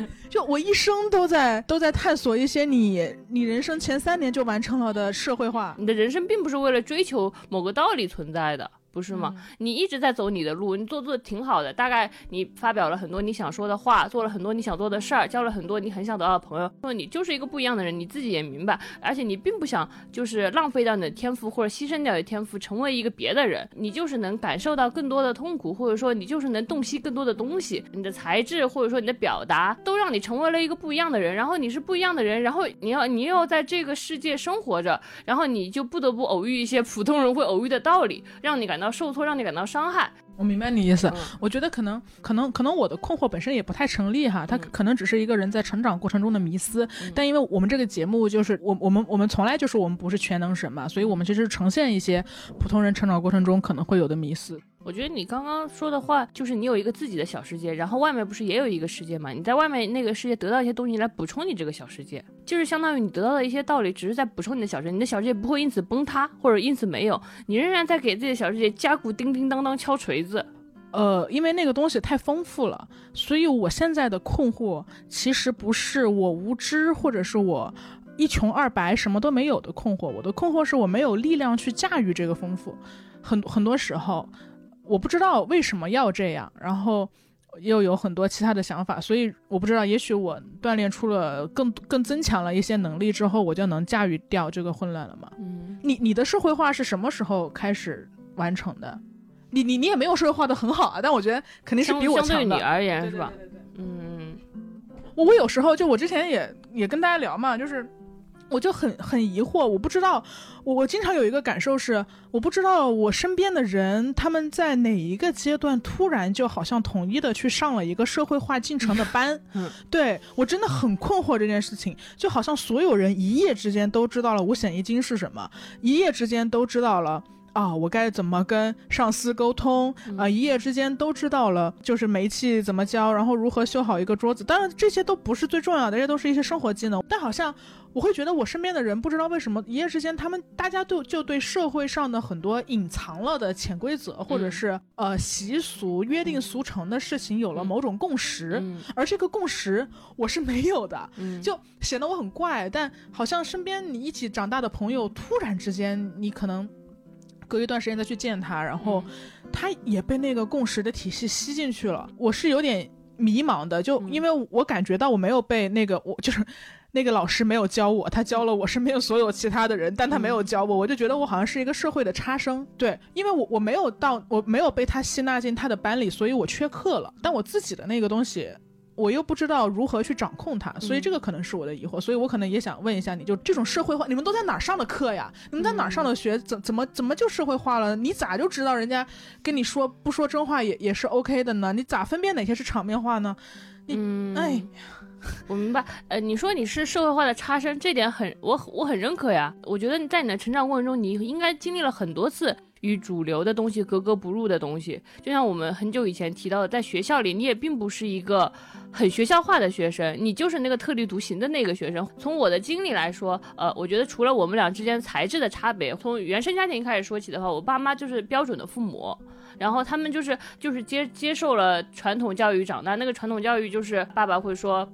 就我一生都在都在探索一些你你人生前三年就完成了的社会化。你的人生并不是为了追求某个道理存在的。不是吗？你一直在走你的路，你做做的挺好的。大概你发表了很多你想说的话，做了很多你想做的事儿，交了很多你很想得到的朋友。说你就是一个不一样的人，你自己也明白。而且你并不想就是浪费掉你的天赋或者牺牲掉你的天赋，成为一个别的人。你就是能感受到更多的痛苦，或者说你就是能洞悉更多的东西。你的才智或者说你的表达，都让你成为了一个不一样的人。然后你是不一样的人，然后你要你又要在这个世界生活着，然后你就不得不偶遇一些普通人会偶遇的道理，让你感。到受挫，让你感到伤害。我明白你意思。我觉得可能，可能，可能我的困惑本身也不太成立哈。他可能只是一个人在成长过程中的迷思。但因为我们这个节目就是我，我们，我们从来就是我们不是全能神嘛，所以我们其实呈现一些普通人成长过程中可能会有的迷思。我觉得你刚刚说的话，就是你有一个自己的小世界，然后外面不是也有一个世界嘛？你在外面那个世界得到一些东西来补充你这个小世界，就是相当于你得到的一些道理，只是在补充你的小世界，你的小世界不会因此崩塌或者因此没有，你仍然在给自己的小世界加固叮叮当当敲锤子。呃，因为那个东西太丰富了，所以我现在的困惑其实不是我无知或者是我一穷二白什么都没有的困惑，我的困惑是我没有力量去驾驭这个丰富，很很多时候。我不知道为什么要这样，然后又有很多其他的想法，所以我不知道，也许我锻炼出了更更增强了一些能力之后，我就能驾驭掉这个混乱了吗？嗯，你你的社会化是什么时候开始完成的？你你你也没有社会化的很好啊，但我觉得肯定是比我强的。相对你而言是吧？嗯，我我有时候就我之前也也跟大家聊嘛，就是。我就很很疑惑，我不知道，我我经常有一个感受是，我不知道我身边的人他们在哪一个阶段突然就好像统一的去上了一个社会化进程的班，嗯，对我真的很困惑这件事情，就好像所有人一夜之间都知道了五险一金是什么，一夜之间都知道了。啊，我该怎么跟上司沟通啊？一夜之间都知道了，就是煤气怎么交，然后如何修好一个桌子。当然，这些都不是最重要的，这些都是一些生活技能。但好像我会觉得，我身边的人不知道为什么一夜之间，他们大家都就对社会上的很多隐藏了的潜规则，或者是呃习俗、约定俗成的事情有了某种共识，而这个共识我是没有的，就显得我很怪。但好像身边你一起长大的朋友，突然之间你可能。隔一段时间再去见他，然后他也被那个共识的体系吸进去了。我是有点迷茫的，就因为我感觉到我没有被那个，我 就是那个老师没有教我，他教了我身边所有其他的人，但他没有教我，我就觉得我好像是一个社会的差生。对，因为我我没有到，我没有被他吸纳进他的班里，所以我缺课了。但我自己的那个东西，我又不知道如何去掌控它，所以这个可能是我的疑惑。所以我可能也想问一下你，就这种社会化，你们都在哪儿上的课呀？你们在哪儿上的学？怎怎么怎么就社会化了？你咋就知道人家跟你说不说真话也也是 OK 的呢？你咋分辨哪些是场面话呢？你哎。我明白，呃，你说你是社会化的差生，这点很我我很认可呀。我觉得你在你的成长过程中，你应该经历了很多次与主流的东西格格不入的东西。就像我们很久以前提到的，在学校里，你也并不是一个很学校化的学生，你就是那个特立独行的那个学生。从我的经历来说，呃，我觉得除了我们俩之间材质的差别，从原生家庭开始说起的话，我爸妈就是标准的父母，然后他们就是就是接接受了传统教育长大，那个传统教育就是爸爸会说。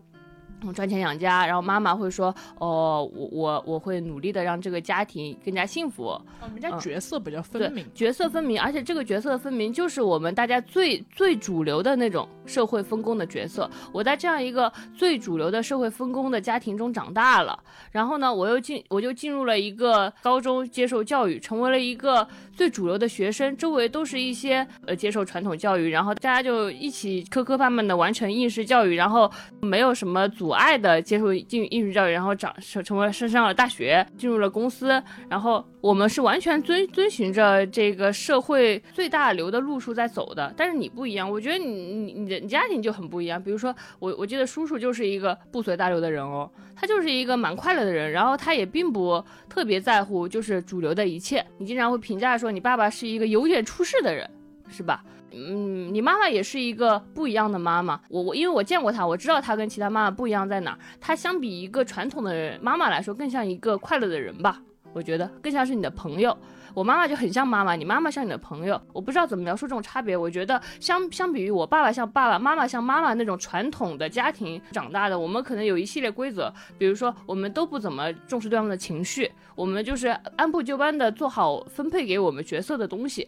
赚钱养家，然后妈妈会说：“哦，我我我会努力的让这个家庭更加幸福。”我们家角色比较分明，角色分明，而且这个角色的分明就是我们大家最最主流的那种社会分工的角色。我在这样一个最主流的社会分工的家庭中长大了，然后呢，我又进我就进入了一个高中接受教育，成为了一个最主流的学生，周围都是一些呃接受传统教育，然后大家就一起磕磕绊绊的完成应试教育，然后没有什么阻。爱的接受进艺术教育，然后长成成为升上了大学，进入了公司，然后我们是完全遵遵循着这个社会最大流的路数在走的。但是你不一样，我觉得你你你的家庭就很不一样。比如说我我记得叔叔就是一个不随大流的人哦，他就是一个蛮快乐的人，然后他也并不特别在乎就是主流的一切。你经常会评价说你爸爸是一个有点出世的人，是吧？嗯，你妈妈也是一个不一样的妈妈。我我因为我见过她，我知道她跟其他妈妈不一样在哪儿。她相比一个传统的妈妈来说，更像一个快乐的人吧。我觉得更像是你的朋友。我妈妈就很像妈妈，你妈妈像你的朋友。我不知道怎么描述这种差别。我觉得相相比于我爸爸像爸爸妈妈像妈妈那种传统的家庭长大的，我们可能有一系列规则，比如说我们都不怎么重视对方的情绪，我们就是按部就班的做好分配给我们角色的东西。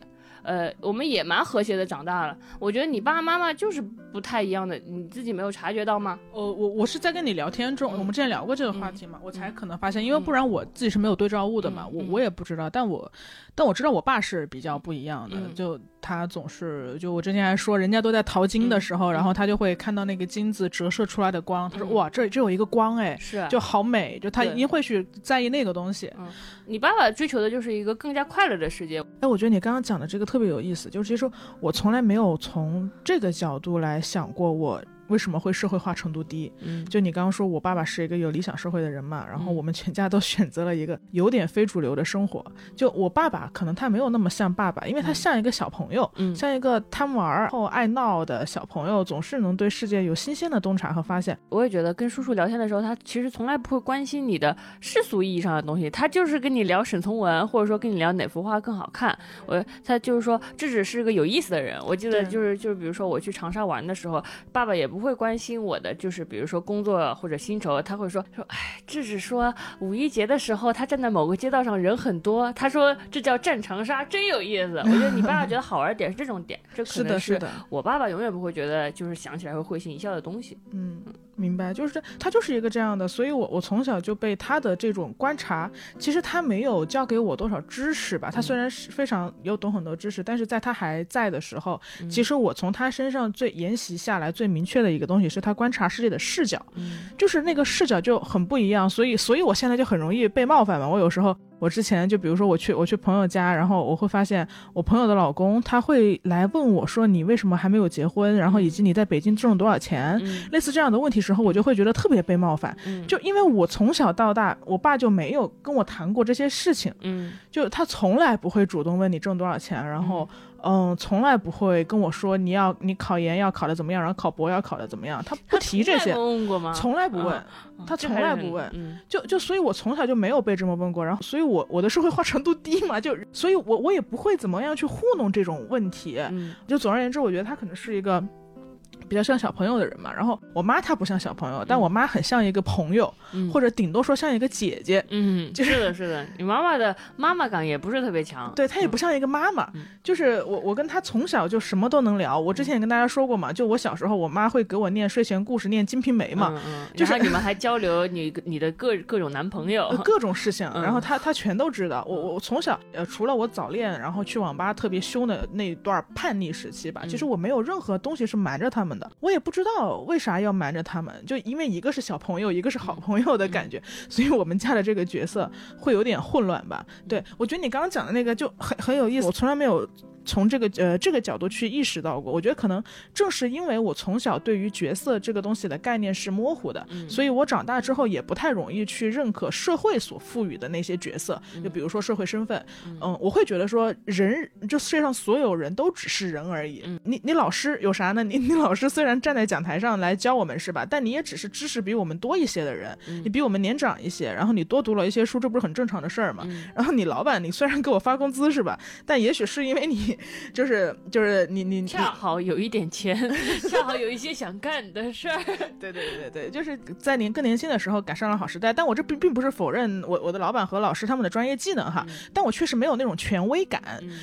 呃，我们也蛮和谐的长大了。我觉得你爸爸妈妈就是不太一样的，你自己没有察觉到吗？呃我我是在跟你聊天中，我们之前聊过这个话题嘛，我才可能发现，因为不然我自己是没有对照物的嘛，我我也不知道。但我但我知道我爸是比较不一样的，就他总是就我之前还说，人家都在淘金的时候，然后他就会看到那个金子折射出来的光，他说哇，这这有一个光哎，是就好美，就他一定会去在意那个东西。你爸爸追求的就是一个更加快乐的世界。哎，我觉得你刚刚讲的这个特别有意思，就是其实我从来没有从这个角度来想过我。为什么会社会化程度低？嗯，就你刚刚说我爸爸是一个有理想社会的人嘛，然后我们全家都选择了一个有点非主流的生活。就我爸爸可能他没有那么像爸爸，因为他像一个小朋友，嗯，像一个贪玩后爱闹的小朋友，总是能对世界有新鲜的洞察和发现。我也觉得跟叔叔聊天的时候，他其实从来不会关心你的世俗意义上的东西，他就是跟你聊沈从文，或者说跟你聊哪幅画更好看。我他就是说这只是个有意思的人。我记得就是就是比如说我去长沙玩的时候，爸爸也不。不会关心我的，就是比如说工作或者薪酬，他会说说，哎，这是说五一节的时候，他站在某个街道上人很多，他说这叫战长沙，真有意思。我觉得你爸爸觉得好玩点是这种点，这可能 是我爸爸永远不会觉得就是想起来会会心一笑的东西。嗯。明白，就是他就是一个这样的，所以我我从小就被他的这种观察，其实他没有教给我多少知识吧。他虽然是非常有懂很多知识，但是在他还在的时候，其实我从他身上最沿袭下来最明确的一个东西是他观察世界的视角，就是那个视角就很不一样。所以，所以我现在就很容易被冒犯嘛。我有时候。我之前就比如说我去我去朋友家，然后我会发现我朋友的老公他会来问我说你为什么还没有结婚，然后以及你在北京挣了多少钱，类似这样的问题时候，我就会觉得特别被冒犯，就因为我从小到大，我爸就没有跟我谈过这些事情，嗯，就他从来不会主动问你挣多少钱，然后。嗯，从来不会跟我说你要你考研要考的怎么样，然后考博要考的怎么样，他不提这些，从来不问，他从来不问，就就所以，我从小就没有被这么问过，然后，所以我我的社会化程度低嘛，就所以，我我也不会怎么样去糊弄这种问题，就总而言之，我觉得他可能是一个。比较像小朋友的人嘛。然后我妈她不像小朋友，但我妈很像一个朋友，嗯或者顶多说像一个姐姐。嗯，就是的，是的，你妈妈的妈妈感也不是特别强，对她也不像一个妈妈，嗯就是我我跟她从小就什么都能聊。我之前也跟大家说过嘛，就我小时候，我妈会给我念睡前故事，念《金瓶梅》嘛，嗯嗯，就是你们还交流你你的各各种男朋友呃，各种事情，嗯然后她她全都知道。我我我从小呃，除了我早恋，然后去网吧特别凶的那一段叛逆时期吧，嗯其实我没有任何东西是瞒着他们的，我也不知道为啥要瞒着他们，就因为一个是小朋友，一个是好朋友的感觉，所以我们家的这个角色会有点混乱吧。对我觉得你刚刚讲的那个就很很有意思，我从来没有。从这个呃这个角度去意识到过，我觉得可能正是因为我从小对于角色这个东西的概念是模糊的，所以我长大之后也不太容易去认可社会所赋予的那些角色，就比如说社会身份，嗯，我会觉得说人就世界上所有人都只是人而已。你你老师有啥呢？你你老师虽然站在讲台上来教我们是吧？但你也只是知识比我们多一些的人，你比我们年长一些，然后你多读了一些书，这不是很正常的事儿吗？然后你老板，你虽然给我发工资是吧？但也许是因为你就是就是你你你恰好有一点钱，恰好有一些想干的事儿。对对对对对，就是在您更年轻的时候赶上了好时代，但我这并并不是否认我我的老板和老师他们的专业技能哈，但我确实没有那种权威感，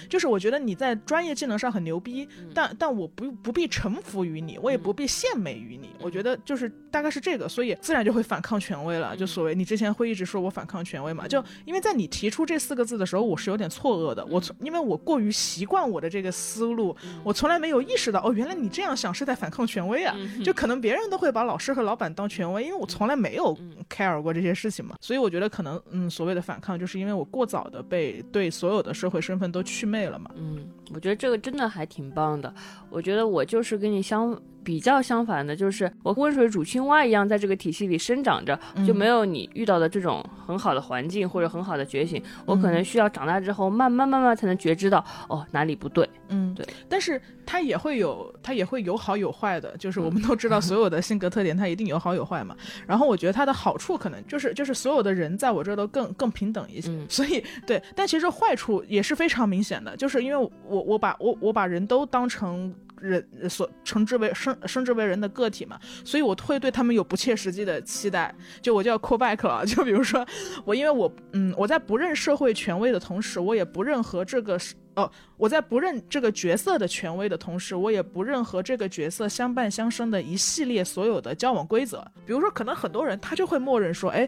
就是我觉得你在专业技能上很牛逼，但但我不不必臣服于你，我也不必献媚于你，我觉得就是大概是这个，所以自然就会反抗权威了，就所谓你之前会一直说我反抗权威嘛，就因为在你提出这四个字的时候，我是有点错愕的，我从因为我过于习惯我的这个思路，我从来没有意识到哦，原来你这样想是在反抗权威啊，就可能别人都会把老师和老板当权威，因为我从来没有 care 过这些事情嘛，所以我觉得可能嗯，所谓的反抗，就是因为我过早的被对所有的社会身份都祛魅了嘛。嗯，我觉得这个真的还挺棒的。我觉得我就是跟你相比较相反的，就是我温水煮青蛙一样，在这个体系里生长着，就没有你遇到的这种很好的环境或者很好的觉醒。我可能需要长大之后，慢慢慢慢才能觉知到，哦，哪里不对。嗯，对。但是它也会有，它也会有好有坏的，就是我们都知道，所有的性格特点它一定有好有坏嘛。然后我觉得它的好处可能就是就是所有的人在我这儿都更更平等一些，嗯 所以对。但其实坏处也是非常明显的，就是因为我我把我我把人都当成。人所称之为生生之为人的个体嘛，所以我会对他们有不切实际的期待。就我就要 call back 了，就比如说我，因为我嗯我在不认社会权威的同时，我也不认和这个是哦，我在不认这个角色的权威的同时，我也不认和这个角色相伴相生的一系列所有的交往规则。比如说，可能很多人他就会默认说，哎，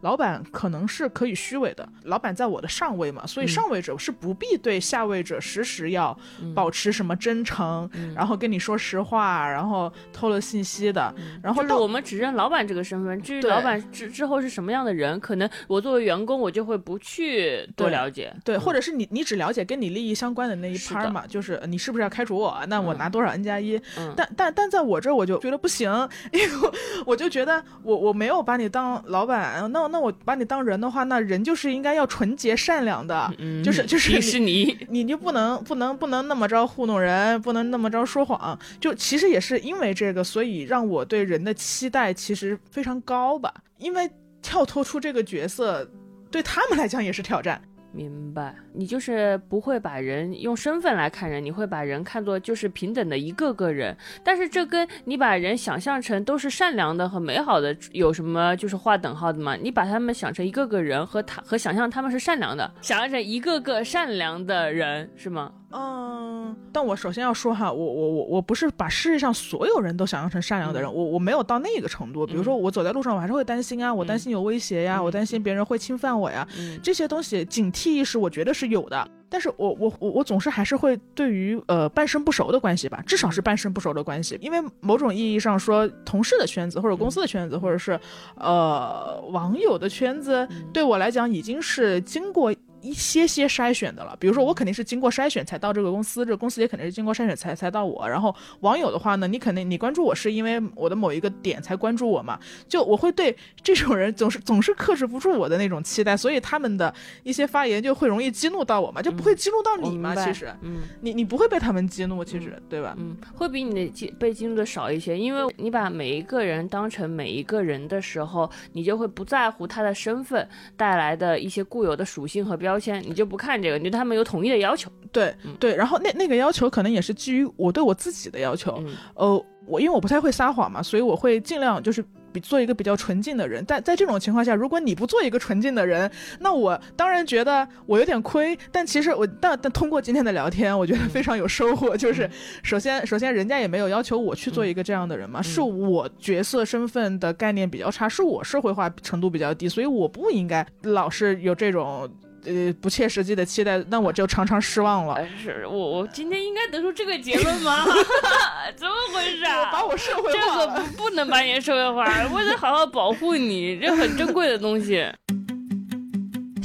老板可能是可以虚伪的，老板在我的上位嘛，所以上位者是不必对下位者时时要保持什么真诚，然后跟你说实话，然后透露信息的。然后到就是我们只认老板这个身份，至于老板之之后是什么样的人，可能我作为员工，我就会不去多了解。对，嗯或者是你你只了解跟你利益相关的那一趴嘛，就是呃你是不是要开除我？那我嗯拿多少 N 加一？嗯但但但在我这儿我就觉得不行，因为我我就觉得我我没有把你当老板，那那我把你当人的话，那人就是应该要纯洁善良的，嗯就是就是迪士尼，你就不能不能不能那么着糊弄人，不能那么着说谎。就其实也是因为这个，所以让我对人的期待其实非常高吧。因为跳脱出这个角色，对他们来讲也是挑战。明白，你就是不会把人用身份来看人，你会把人看作就是平等的一个个人。但是这跟你把人想象成都是善良的和美好的有什么就是划等号的吗？你把他们想成一个个人和他和想象他们是善良的，想象成一个个善良的人是吗？嗯，但我首先要说哈，我我我我不是把世界上所有人都想象成善良的人，我我没有到那个程度。比如说我走在路上，我还是会担心啊，我担心有威胁呀，我担心别人会侵犯我呀，嗯。这些东西警惕意识我觉得是有的。但是我我我我总是还是会对于呃半生不熟的关系吧，至少是半生不熟的关系，因为某种意义上说，同事的圈子或者公司的圈子，或者是呃网友的圈子，对我来讲已经是经过。一些些筛选的了，比如说我肯定是经过筛选才到这个公司，这个公司也肯定是经过筛选才才到我。然后网友的话呢，你肯定你关注我是因为我的某一个点才关注我嘛，就我会对这种人总是总是克制不住我的那种期待，所以他们的一些发言就会容易激怒到我嘛，就不会激怒到你嘛。其实嗯。你你不会被他们激怒，其实对吧？嗯，会比你的激被激怒的少一些，因为你把每一个人当成每一个人的时候，你就会不在乎他的身份带来的一些固有的属性和标标签，你就不看这个，你对他们有统一的要求。对对，然后那那个要求可能也是基于我对我自己的要求。呃，我因为我不太会撒谎嘛，所以我会尽量就是。做一个比较纯净的人，但在这种情况下，如果你不做一个纯净的人，那我当然觉得我有点亏。但其实我，但但通过今天的聊天，我觉得非常有收获。就是首先，首先人家也没有要求我去做一个这样的人嘛，是我角色身份的概念比较差，是我社会化程度比较低，所以我不应该老是有这种。呃，不切实际的期待，那我就常常失望了。是我，我今天应该得出这个结论吗？怎么回事？啊把我社会化了，这个不不能把你社会化，我得好好保护你，这很珍贵的东西。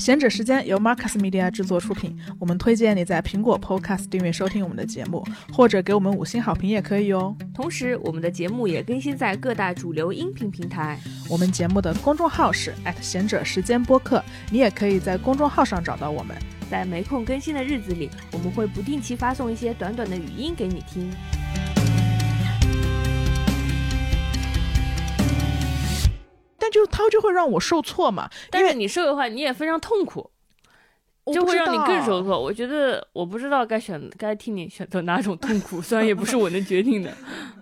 闲者时间由 Marcus Media 制作出品，我们推荐你在苹果 Podcast 订阅收听我们的节目，或者给我们五星好评也可以哦。同时，我们的节目也更新在各大主流音频平台。我们节目的公众号是闲者时间播客，你也可以在公众号上找到我们。在没空更新的日子里，我们会不定期发送一些短短的语音给你听。但就他就会让我受挫嘛，但是你受的话，你也非常痛苦，就会让你更受挫。我觉得我不知道该选该替你选择哪种痛苦，虽然也不是我能决定的。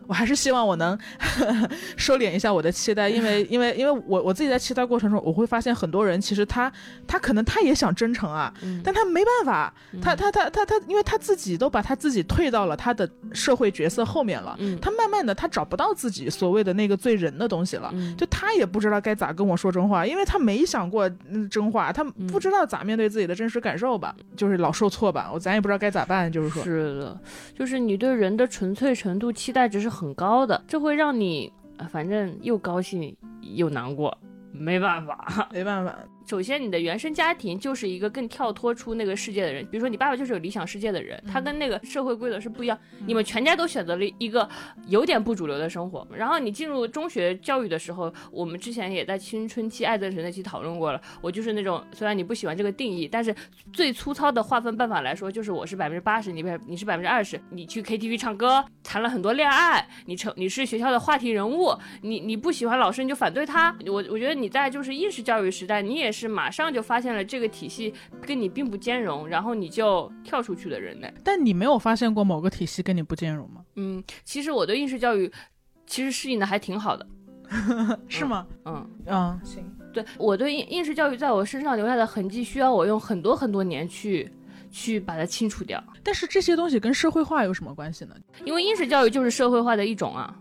我还是希望我能 收敛一下我的期待，因为因为因为我我自己在期待过程中，我会发现很多人其实他他可能他也想真诚啊，但他没办法，他他他他他，因为他自己都把他自己退到了他的社会角色后面了，他慢慢的他找不到自己所谓的那个最人的东西了，就他也不知道该咋跟我说真话，因为他没想过真话，他不知道咋面对自己的真实感受吧，就是老受挫吧，我咱也不知道该咋办，就是说，是的，就是你对人的纯粹程度期待只是很。高的，这会让你，反正又高兴又难过，没办法，没办法。首先，你的原生家庭就是一个更跳脱出那个世界的人，比如说你爸爸就是有理想世界的人，他跟那个社会规则是不一样。你们全家都选择了一个有点不主流的生活。然后你进入中学教育的时候，我们之前也在青春期爱憎神那期讨论过了。我就是那种，虽然你不喜欢这个定义，但是最粗糙的划分办法来说，就是我是百分之八十，你百你是百分之二十。你去 KTV 唱歌，谈了很多恋爱，你成你是学校的话题人物，你你不喜欢老师你就反对他。我我觉得你在就是应试教育时代，你也是。是马上就发现了这个体系跟你并不兼容，然后你就跳出去的人呢？但你没有发现过某个体系跟你不兼容吗？嗯，其实我对应试教育其实适应的还挺好的，是吗？嗯嗯，行。对我对应应试教育在我身上留下的痕迹，需要我用很多很多年去去把它清除掉。但是这些东西跟社会化有什么关系呢？因为应试教育就是社会化的一种啊。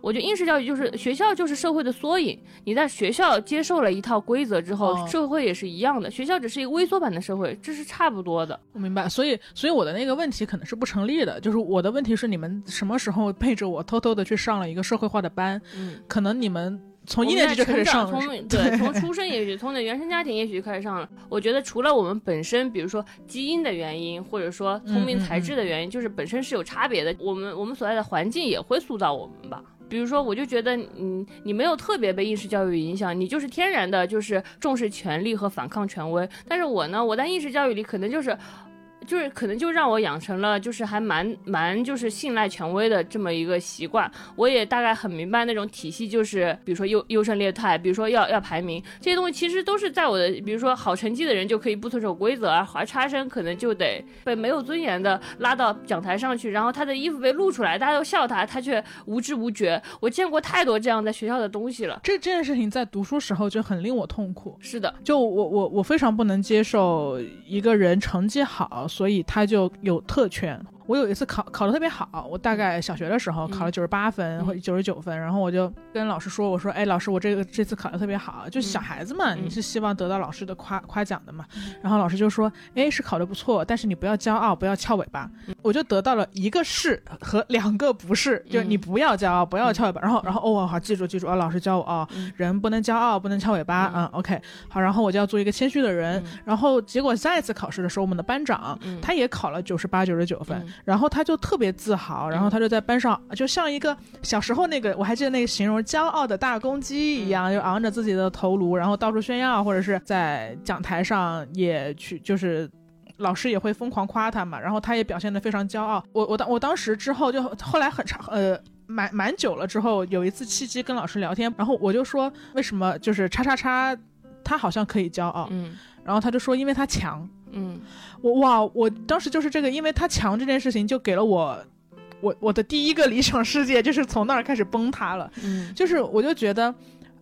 我觉得应试教育就是学校就是社会的缩影。你在学校接受了一套规则之后，社会也是一样的。学校只是一个微缩版的社会，这是差不多的。我明白，所以所以我的那个问题可能是不成立的。就是我的问题是，你们什么时候 背着我偷偷的去上了一个社会化的班？嗯，可能你们从一年级就开始上，从对，从出生也许从的原生家庭也许就开始上了。我觉得除了我们本身，比如说基因的原因，或者说聪明才智的原因，就是本身是有差别的。我们我们所在的环境也会塑造我们吧。比如说，我就觉得，嗯，你没有特别被应试教育影响，你就是天然的，就是重视权力和反抗权威。但是我呢，我在应试教育里可能就是。就是可能就让我养成了就是还蛮蛮就是信赖权威的这么一个习惯。我也大概很明白那种体系，就是比如说优优胜劣汰，比如说要要排名这些东西，其实都是在我的比如说好成绩的人就可以不遵守规则，而差生可能就得被没有尊严的拉到讲台上去，然后他的衣服被露出来，大家都笑他，他却无知无觉。我见过太多这样在学校的东西了。这这件事情在读书时候就很令我痛苦。是的，就我我我非常不能接受一个人成绩好。所以他就有特权。我有一次考考的特别好，我大概小学的时候考了九十八分或者九十九分，然后我就跟老师说：“我说，哎，老师，我这个这次考的特别好，就小孩子嘛，你是希望得到老师的夸夸奖的嘛。”然后老师就说：“哎，是考的不错，但是你不要骄傲，不要翘尾巴。”我就得到了一个是和两个不是，就你不要骄傲，不要翘尾巴。然后，然后哦，好，记住记住啊，老师教我啊，人不能骄傲，不能翘尾巴。嗯，OK，好，然后我就要做一个谦虚的人。然后结果下一次考试的时候，我们的班长他也考了九十八、九十九分。然后他就特别自豪，然后他就在班上，就像一个小时候那个，我还记得那个形容骄傲的大公鸡一样，就昂着自己的头颅，然后到处炫耀，或者是在讲台上也去，就是老师也会疯狂夸他嘛，然后他也表现得非常骄傲。我我当我当时之后就后来很长呃蛮蛮久了之后，有一次契机跟老师聊天，然后我就说为什么？就是叉叉叉。他好像可以骄傲，嗯，然后他就说因为他强，嗯我哇，我当时就是这个，因为他强这件事情就给了我。我我的第一个理想世界就是从那儿开始崩塌了，嗯就是我就觉得，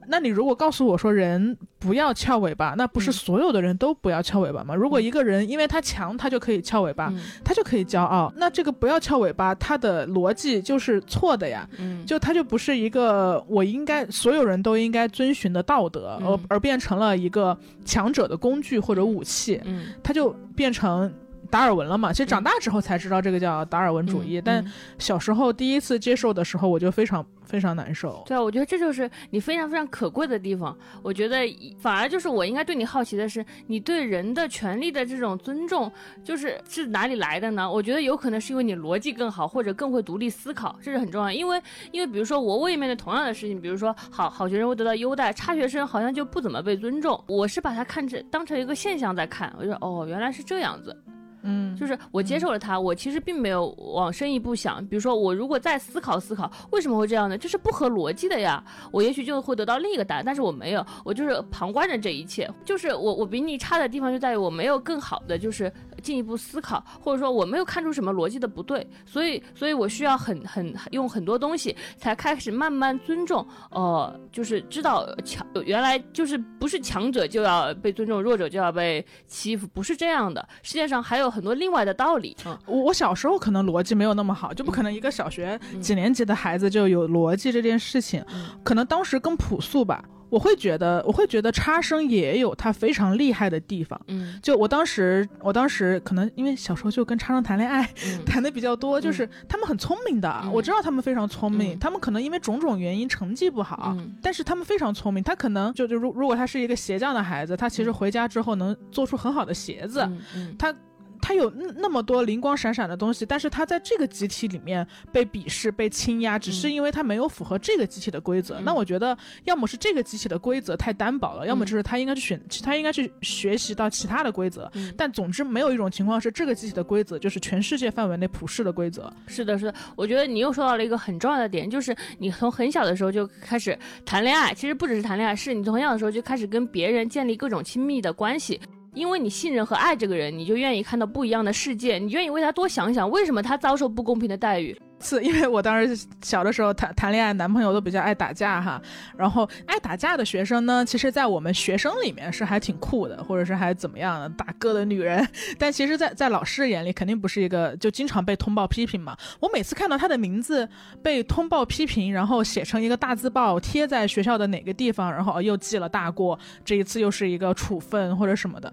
那你如果告诉我说人不要翘尾巴，那不是嗯。所有的人都不要翘尾巴吗？如果一个人因为他强，他就可以翘尾巴，嗯。他就可以骄傲，那这个不要翘尾巴，他的逻辑就是错的呀。嗯，就他就不是一个我应该所有人都应该遵循的道德，嗯。而而变成了一个强者的工具或者武器，嗯。它就变成达尔文了嘛。其实长大之后才知道这个叫达尔文主义，嗯但嗯小时候第一次接受的时候，我就非常非常难受。对啊，我觉得这就是你非常非常可贵的地方。我觉得反而就是我应该对你好奇的是，你对人的权利的这种尊重，就是是哪里来的呢？我觉得有可能是因为你逻辑更好，或者更会独立思考，这是很重要。因为因为比如说我我也面对同样的事情，比如说好好学生会得到优待，差学生好像就不怎么被尊重。我是把它看成当成一个现象在看，我就说哦原来是这样子。嗯，就是我接受了它，我其实并没有往深一步想，比如说我如果再思考思考，为什么会这样呢？这是不合逻辑的呀，我也许就会得到另一个答案，但是我没有，我就是旁观着这一切，就是我我比你差的地方就在于我没有更好的就是进一步思考，或者说我没有看出什么逻辑的不对，所以所以我需要很很用很多东西才开始慢慢尊重，呃，就是知道强原来就是不是强者就要被尊重，弱者就要被欺负，不是这样的，世界上还有很多另外的道理。嗯。我我小时候可能逻辑没有那么好，就不可能一个小学嗯。几年级的孩子就有逻辑这件事情，嗯。可能当时更朴素吧。我会觉得，我会觉得差生也有他非常厉害的地方。嗯。就我当时，我当时可能因为小时候就跟差生谈恋爱，嗯谈的比较多，就是他们很聪明的，嗯我知道他们非常聪明，嗯。他们可能因为种种原因成绩不好，嗯但是他们非常聪明，他可能就就如如果他是一个鞋匠的孩子，他其实回家之后能做出很好的鞋子，嗯嗯。他他有那那么多灵光闪闪的东西，但是他在这个集体里面被鄙视、被倾压，只是因为他没有符合这个集体的规则。嗯那我觉得，要么是这个集体的规则太单薄了，要么就是他应该去选，他应该去学习到其他的规则。嗯但总之，没有一种情况是这个集体的规则就是全世界范围内普世的规则。是的，是的，我觉得你又说到了一个很重要的点，就是你从很小的时候就开始谈恋爱，其实不只是谈恋爱，是你从很小的时候就开始跟别人建立各种亲密的关系。因为你信任和爱这个人，你就愿意看到不一样的世界，你愿意为他多想想，为什么他遭受不公平的待遇。次因为我当时小的时候谈谈恋爱，男朋友都比较爱打架哈。然后爱打架的学生呢，其实，在我们学生里面是还挺酷的，或者是还怎么样的，大个的女人。但其实在，在老师眼里，肯定不是一个就经常被通报批评嘛。我每次看到他的名字被通报批评，然后写成一个大字报贴在学校的哪个地方，然后又记了大过，这一次又是一个处分或者什么的，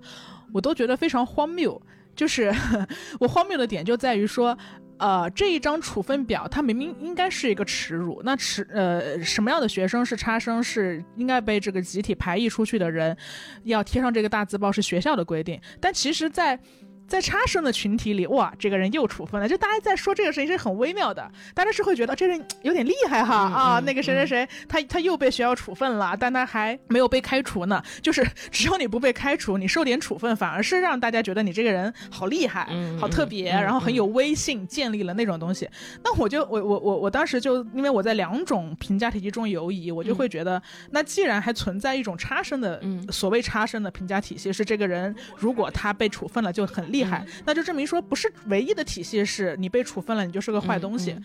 我都觉得非常荒谬。就是 我荒谬的点就在于说，呃，这一张处分表，它明明应该是一个耻辱。那耻呃，什么样的学生是差生，是应该被这个集体排异出去的人，要贴上这个大字报是学校的规定。但其实在，在差生的群体里，哇，这个人又处分了。就大家在说这个事情是很微妙的，大家是会觉得这人有点厉害哈、嗯啊，嗯那个谁谁谁，他他又被学校处分了，但他还没有被开除呢。就是只要你不被开除，你受点处分，反而是让大家觉得你这个人好厉害，嗯好特别，嗯然后很有威信，建立了那种东西。那我就我我我我当时就因为我在两种评价体系中游移，我就会觉得，那既然还存在一种差生的、嗯所谓差生的评价体系，是这个人如果他被处分了就很厉害，那就证明说不是唯一的体系是你被处分了你就是个坏东西。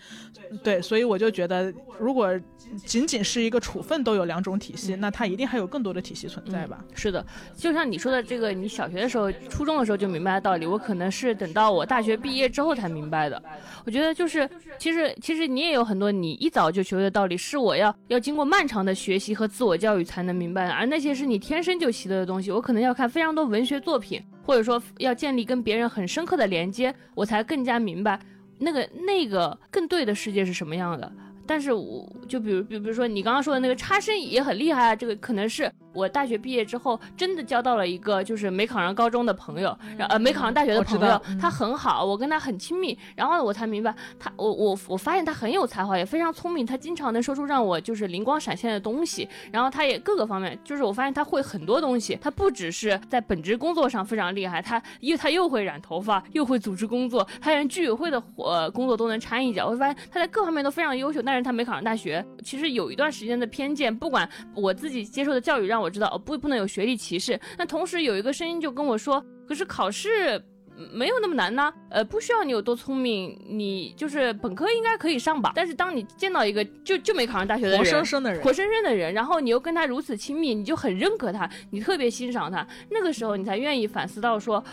对，所以我就觉得，如果仅仅是一个处分都有两种体系，那它一定还有更多的体系存在吧？是的，就像你说的这个，你小学的时候、初中的时候就明白的道理，我可能是等到我大学毕业之后才明白的。我觉得就是，其实其实你也有很多你一早就学会的道理，是我要要经过漫长的学习和自我教育才能明白的，而那些是你天生就习得的东西，我可能要看非常多文学作品，或者说要建立跟别人很深刻的连接，我才更加明白那个那个更对的世界是什么样的。但是我就比如比比如说你刚刚说的那个差生也很厉害啊，这个可能是我大学毕业之后真的交到了一个就是没考上高中的朋友，然后呃没考上大学的朋友，嗯。他很好，我跟他很亲密，然后我才明白他我我我发现他很有才华，也非常聪明，他经常能说出让我就是灵光闪现的东西，然后他也各个方面就是我发现他会很多东西，他不只是在本职工作上非常厉害，他又他又会染头发，又会组织工作，他连居委会的呃工作都能掺一脚，我发现他在各方面都非常优秀，但是他没考上大学。其实有一段时间的偏见，不管我自己接受的教育让让我知道哦，不不能有学历歧视。那同时有一个声音就跟我说，可是考试。没有那么难呢，呃，不需要你有多聪明，你就是本科应该可以上吧。但是当你见到一个就就没考上大学的人，活生生的人，活生生的人，然后你又跟他如此亲密，你就很认可他，你特别欣赏他，那个时候你才愿意反思到说，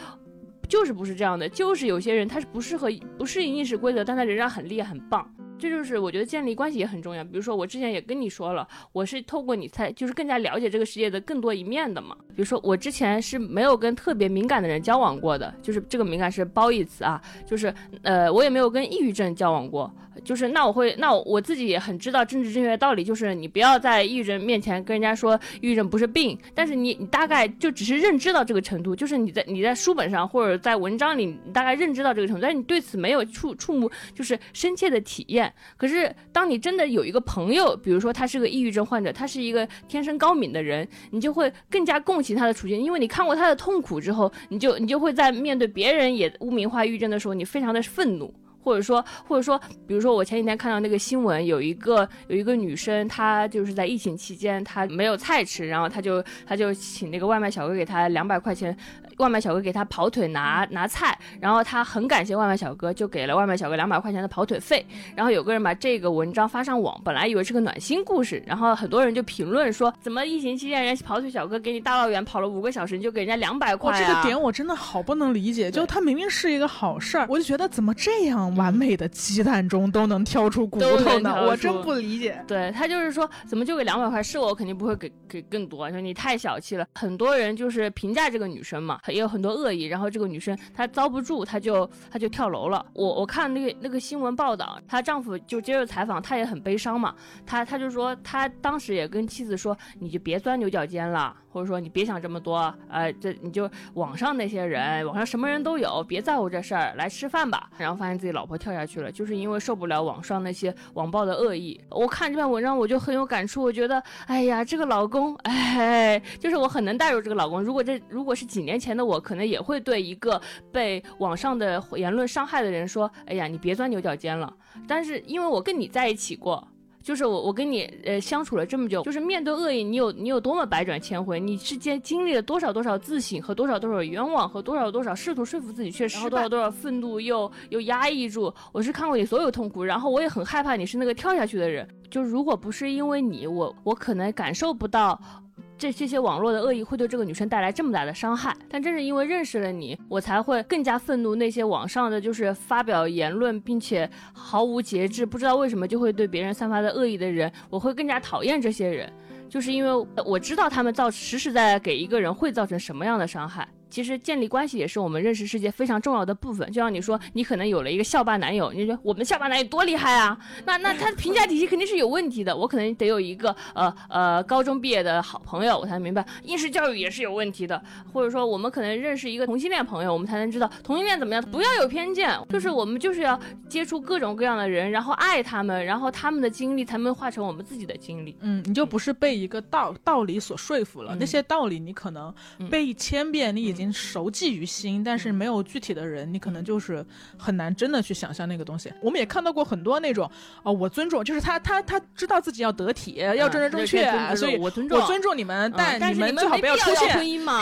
就是不是这样的，就是有些人他是不适合不适应应试规则，但他仍然很厉害很棒。这就是我觉得建立关系也很重要。比如说我之前也跟你说了，我是透过你才就是更加了解这个世界的更多一面的嘛。比如说我之前是没有跟特别敏感的人交往过的，就是这个敏感是褒义词啊，就是呃我也没有跟抑郁症交往过。就是那我会那我自己也很知道政治正确的道理，就是你不要在抑郁症面前跟人家说抑郁症不是病，但是你你大概就只是认知到这个程度，就是你在你在书本上或者在文章里你大概认知到这个程度，但是你对此没有触触目就是深切的体验。可是当你真的有一个朋友，比如说他是个抑郁症患者，他是一个天生高敏的人，你就会更加共情他的处境，因为你看过他的痛苦之后，你就你就会在面对别人也污名化抑郁症的时候，你非常的愤怒。或者说，或者说，比如说，我前几天看到那个新闻，有一个有一个女生，她就是在疫情期间，她没有菜吃，然后她就她就请那个外卖小哥给她两百块钱，外卖小哥给她跑腿拿拿菜，然后她很感谢外卖小哥，就给了外卖小哥两百块钱的跑腿费。然后有个人把这个文章发上网，本来以为是个暖心故事，然后很多人就评论说，怎么疫情期间人家跑腿小哥给你大老远跑了五个小时，你就给人家两百块？这个点我真的好不能理解，就他明明是一个好事儿，我就觉得怎么这样？完美的鸡蛋中都能挑出骨头呢，我真不理解。对他就是说，怎么就给两百块？是我肯定不会给给更多，说你太小气了。很多人就是评价这个女生嘛，也有很多恶意。然后这个女生她遭不住，她就她就跳楼了。我我看那个那个新闻报道，她丈夫就接受采访，她也很悲伤嘛。她她就说，她当时也跟妻子说，你就别钻牛角尖了。或者说你别想这么多，呃，这你就网上那些人，网上什么人都有，别在乎这事儿，来吃饭吧。然后发现自己老婆跳下去了，就是因为受不了网上那些网暴的恶意。我看这篇文章我就很有感触，我觉得，哎呀，这个老公，哎，就是我很能带入这个老公。如果这如果是几年前的我，可能也会对一个被网上的言论伤害的人说，哎呀，你别钻牛角尖了。但是因为我跟你在一起过。就是我，我跟你呃相处了这么久，就是面对恶意，你有你有多么百转千回，你之间经历了多少多少自省和多少多少冤枉和多少多少试图说服自己，却然后多少多少愤怒又又压抑住。我是看过你所有痛苦，然后我也很害怕你是那个跳下去的人。就如果不是因为你，我我可能感受不到。这这些网络的恶意会对这个女生带来这么大的伤害，但正是因为认识了你，我才会更加愤怒那些网上的就是发表言论并且毫无节制，不知道为什么就会对别人散发的恶意的人，我会更加讨厌这些人，就是因为我知道他们造实实在在给一个人会造成什么样的伤害。其实建立关系也是我们认识世界非常重要的部分。就像你说，你可能有了一个校霸男友，你说我们校霸男友多厉害啊？那那他的评价体系肯定是有问题的。我可能得有一个呃呃高中毕业的好朋友，我才明白应试教育也是有问题的。或者说，我们可能认识一个同性恋朋友，我们才能知道同性恋怎么样。不要有偏见，就是我们就是要接触各种各样的人，然后爱他们，然后他们的经历才能化成我们自己的经历。嗯，你就不是被一个道道理所说服了，那些道理你可能背千遍，你已经熟记于心，但是没有具体的人，你可能就是很难真的去想象那个东西。我们也看到过很多那种，哦，我尊重，就是他他他知道自己要得体，要正正确，所以我尊重，我尊重你们，但你们最好不要出现。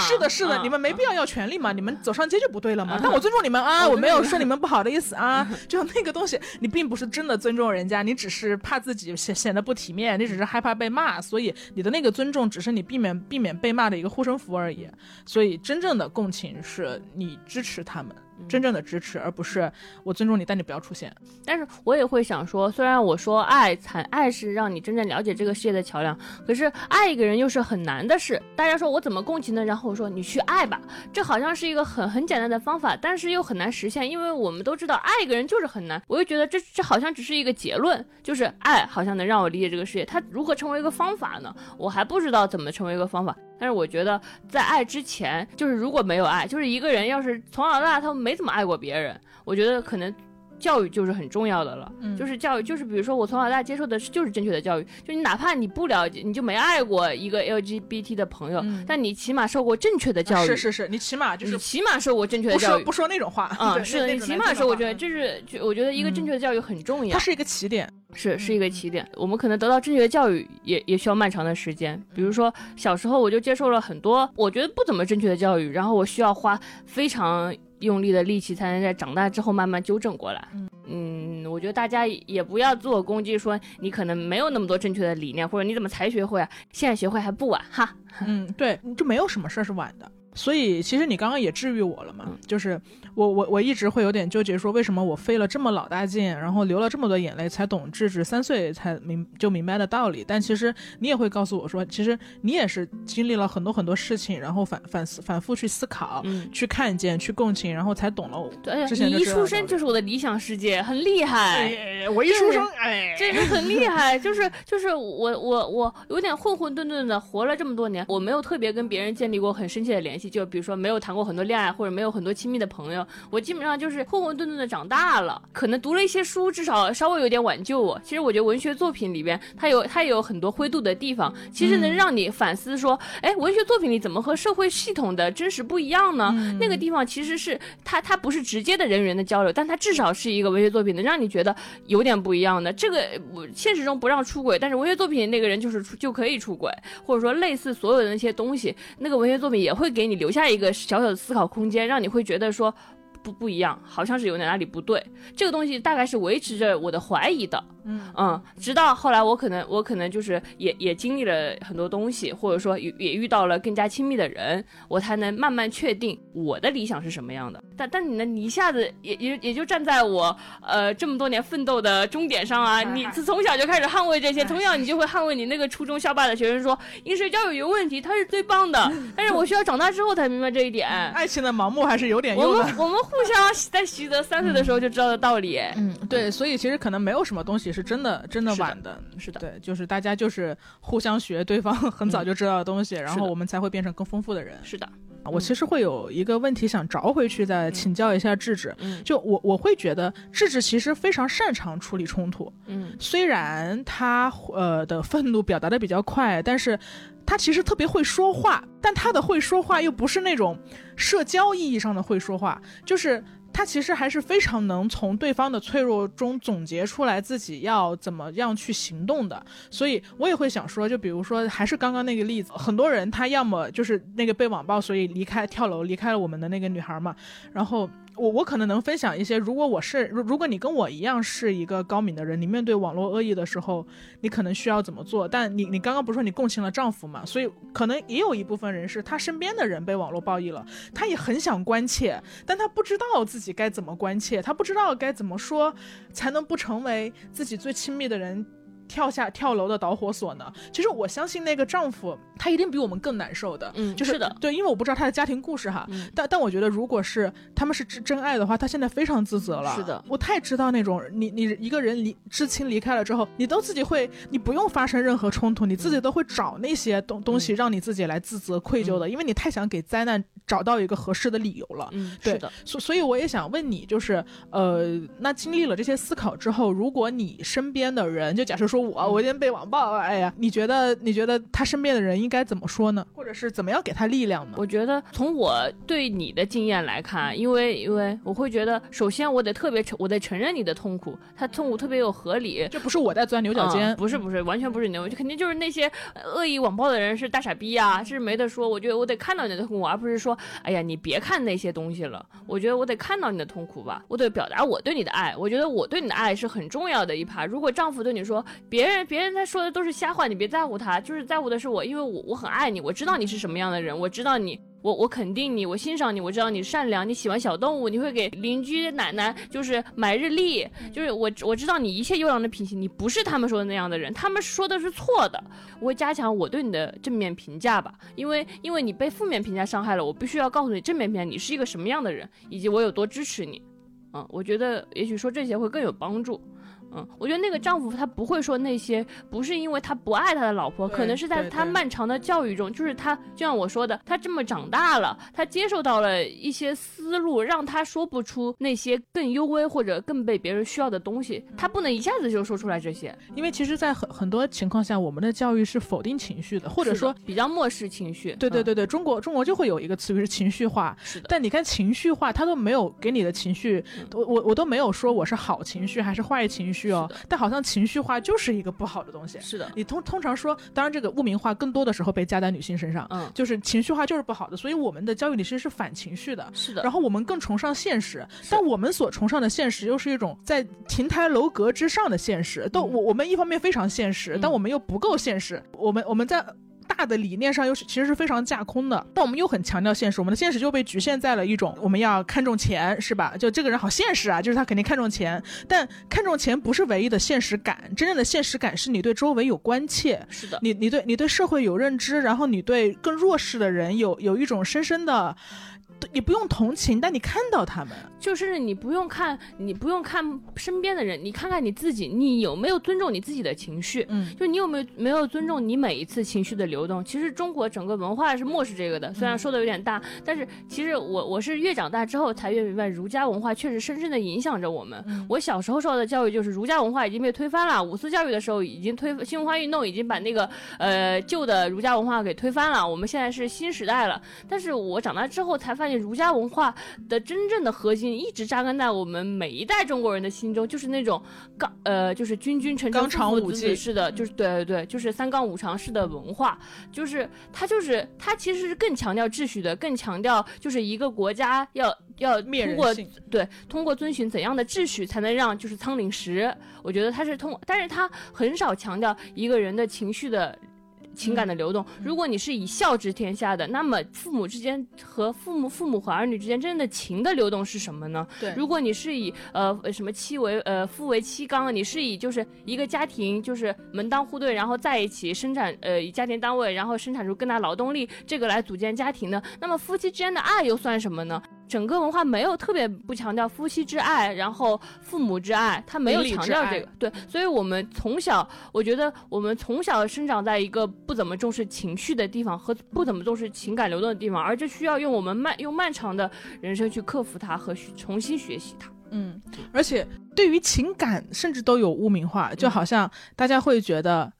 是的，是的，你们没必要要权利嘛，你们走上街就不对了嘛。但我尊重你们啊，我没有说你们不好的意思啊，就那个东西，你并不是真的尊重人家，你只是怕自己显显得不体面，你只是害怕被骂，所以你的那个尊重只是你避免避免被骂的一个护身符而已。所以真正的共情是你。支持他们。真正的支持，而不是我尊重你，但你不要出现。但是我也会想说，虽然我说爱才爱是让你真正了解这个世界的桥梁，可是爱一个人又是很难的事。大家说我怎么共情呢？然后我说你去爱吧，这好像是一个很很简单的方法，但是又很难实现，因为我们都知道爱一个人就是很难。我又觉得这这好像只是一个结论，就是爱好像能让我理解这个世界，它如何成为一个方法呢？我还不知道怎么成为一个方法。但是我觉得在爱之前，就是如果没有爱，就是一个人要是从小到大他没怎么爱过别人，我觉得可能教育就是很重要的了。嗯，就是教育，就是比如说我从小到大接受的是就是正确的教育，就你哪怕你不了解，你就没爱过一个 LGBT 的朋友，但你起码受过正确的教育。是是是，你起码就是起码受过正确的教育，不说不说那种话啊。是的，你起码受过，就是就我觉得一个正确的教育很重要。它是一个起点。是是一个起点。我们可能得到正确的教育也也需要漫长的时间。比如说小时候我就接受了很多我觉得不怎么正确的教育，然后我需要花非常用力的力气才能在长大之后慢慢纠正过来。嗯，我觉得大家也不要自我攻击，说你可能没有那么多正确的理念，或者你怎么才学会啊？现在学会还不晚哈。嗯，对，就没有什么事儿是晚的。所以其实你刚刚也治愈我了嘛，就是我我我一直会有点纠结，说为什么我费了这么老大劲，然后流了这么多眼泪，才懂智智三岁才明就明白的道理。但其实你也会告诉我说，其实你也是经历了很多很多事情，然后反反思反复去思考，去看见，去共情，然后才懂了。对，你一出生就是我的理想世界，很厉害。我一出生，哎，这个很厉害，就是就是我我我有点混混沌沌的活了这么多年，我没有特别跟别人建立过很深切的联系。就比如说没有谈过很多恋爱，或者没有很多亲密的朋友，我基本上就是混混沌沌的长大了。可能读了一些书，至少稍微有点挽救我。其实我觉得文学作品里边，它有它也有很多灰度的地方，其实能让你反思说，哎，文学作品里怎么和社会系统的真实不一样呢？那个地方其实是它它不是直接的人与人的交流，但它至少是一个文学作品，能让你觉得有点不一样的。这个我现实中不让出轨，但是文学作品那个人就是出就可以出轨，或者说类似所有的那些东西，那个文学作品也会给你留下一个小小的思考空间，让你会觉得说不不一样，好像是有点哪里不对。这个东西大概是维持着我的怀疑的。嗯嗯，直到后来我可能我可能就是也也经历了很多东西，或者说也也遇到了更加亲密的人，我才能慢慢确定我的理想是什么样的。但但你呢？你一下子也也也就站在我呃这么多年奋斗的终点上啊！你从小就开始捍卫这些，从小你就会捍卫你那个初中校霸的学生说饮水教育有问题，他是最棒的。但是我需要长大之后才明白这一点。爱情的盲目还是有点用的。我们我们互相在习得三岁的时候就知道的道理。嗯，对，所以其实可能没有什么东西。是真的，真的晚的，是的，对，就是大家就是互相学对方很早就知道的东西，然后我们才会变成更丰富的人。是的，我其实会有一个问题想找回去，再请教一下智智。嗯，就我我会觉得智智其实非常擅长处理冲突。嗯，虽然他呃的愤怒表达的比较快，但是他其实特别会说话，但他的会说话又不是那种社交意义上的会说话，就是。他其实还是非常能从对方的脆弱中总结出来自己要怎么样去行动的，所以我也会想说，就比如说还是刚刚那个例子，很多人他要么就是那个被网暴，所以离开跳楼离开了我们的那个女孩嘛，然后。我我可能能分享一些，如果我是如如果你跟我一样是一个高敏的人，你面对网络恶意的时候，你可能需要怎么做？但你你刚刚不是说你共情了丈夫嘛？所以可能也有一部分人是他身边的人被网络暴力了，他也很想关切，但他不知道自己该怎么关切，他不知道该怎么说才能不成为自己最亲密的人。跳下跳楼的导火索呢？其实我相信那个丈夫，他一定比我们更难受的。嗯，就是的，对，因为我不知道他的家庭故事哈。但但我觉得，如果是他们是真真爱的话，他现在非常自责了。是的，我太知道那种你你一个人离至亲离开了之后，你都自己会，你不用发生任何冲突，你自己都会找那些东东西让你自己来自责愧疚的，因为你太想给灾难找到一个合适的理由了。嗯，是的。所所以我也想问你，就是呃，那经历了这些思考之后，如果你身边的人，就假设说我我今天被。网暴，哎呀，你觉得你觉得他身边的人应该怎么说呢？或者是怎么样给他力量呢？我觉得从我对你的经验来看，因为因为我会觉得，首先我得特别承，我得承认你的痛苦，他痛苦特别有合理。这不是我在钻牛角尖，不是不是，完全不是牛，就肯定就是那些恶意网暴的人是大傻逼呀，是没得说。我觉得我得看到你的痛苦，而不是说，哎呀，你别看那些东西了。我觉得我得看到你的痛苦吧，我得表达我对你的爱。我觉得我对你的爱是很重要的一趴。如果丈夫对你说，别人别人在。说的都是瞎话，你别在乎他，就是在乎的是我，因为我我很爱你，我知道你是什么样的人，我知道你，我我肯定你，我欣赏你，我知道你善良，你喜欢小动物，你会给邻居奶奶就是买日历，就是我我知道你一切优良的品行，你不是他们说的那样的人，他们说的是错的，我会加强我对你的正面评价吧，因为因为你被负面评价伤害了，我必须要告诉你正面评价你是一个什么样的人，以及我有多支持你，嗯，我觉得也许说这些会更有帮助。嗯，我觉得那个丈夫他不会说那些，不是因为他不爱他的老婆，可能是在他漫长的教育中，就是他就像我说的，他这么长大了，他接受到了一些思路，让他说不出那些更优微或者更被别人需要的东西，他不能一下子就说出来这些，因为其实，在很很多情况下，我们的教育是否定情绪的，或者说比较漠视情绪。对对对对，中国中国就会有一个词语是情绪化，是的。但你看情绪化，他都没有给你的情绪，我我我都没有说我是好情绪还是坏情绪。绪哦，但好像情绪化就是一个不好的东西。是的，你通通常说，当然这个污名化更多的时候被加在女性身上，嗯，就是情绪化就是不好的，所以我们的教育里其实是反情绪的。是的，然后我们更崇尚现实，但我们所崇尚的现实又是一种在亭台楼阁之上的现实。都我我们一方面非常现实，但我们又不够现实。我们我们在。大的理念上又是其实是非常架空的，但我们又很强调现实，我们的现实就被局限在了一种我们要看重钱，是吧？就这个人好现实啊，就是他肯定看重钱，但看重钱不是唯一的现实感，真正的现实感是你对周围有关切，是的，你你对你对社会有认知，然后你对更弱势的人有有一种深深的。你不用同情，但你看到他们，就是你不用看，你不用看身边的人，你看看你自己，你有没有尊重你自己的情绪？嗯，就你有没有没有尊重你每一次情绪的流动？其实中国整个文化是漠视这个的，虽然说的有点大，但是其实我我是越长大之后才越明白，儒家文化确实深深的影响着我们。我小时候受到的教育就是儒家文化已经被推翻了，五四教育的时候已经推新文化运动已经把那个呃旧的儒家文化给推翻了，我们现在是新时代了。但是我长大之后才发现。儒家文化的真正的核心一直扎根在我们每一代中国人的心中，就是那种刚呃，就是君君臣臣、父父子子式的，就是对对对，就是三纲五常式的文化，就是它就是它其实是更强调秩序的，更强调就是一个国家要要通过对通过遵循怎样的秩序才能让就是仓廪实，我觉得它是通，但是它很少强调一个人的情绪的。情感的流动，如果你是以孝治天下的，那么父母之间和父母、父母和儿女之间真正的情的流动是什么呢？对，如果你是以呃什么妻为呃夫为妻纲，你是以就是一个家庭就是门当户对，然后在一起生产呃以家庭单位，然后生产出更大劳动力，这个来组建家庭的，那么夫妻之间的爱又算什么呢？整个文化没有特别不强调夫妻之爱，然后父母之爱，他没有强调这个。对，所以我们从小，我觉得我们从小生长在一个不怎么重视情绪的地方和不怎么重视情感流动的地方，而这需要用我们漫用漫长的人生去克服它和重新学习它。嗯，而且对于情感甚至都有污名化，就好像大家会觉得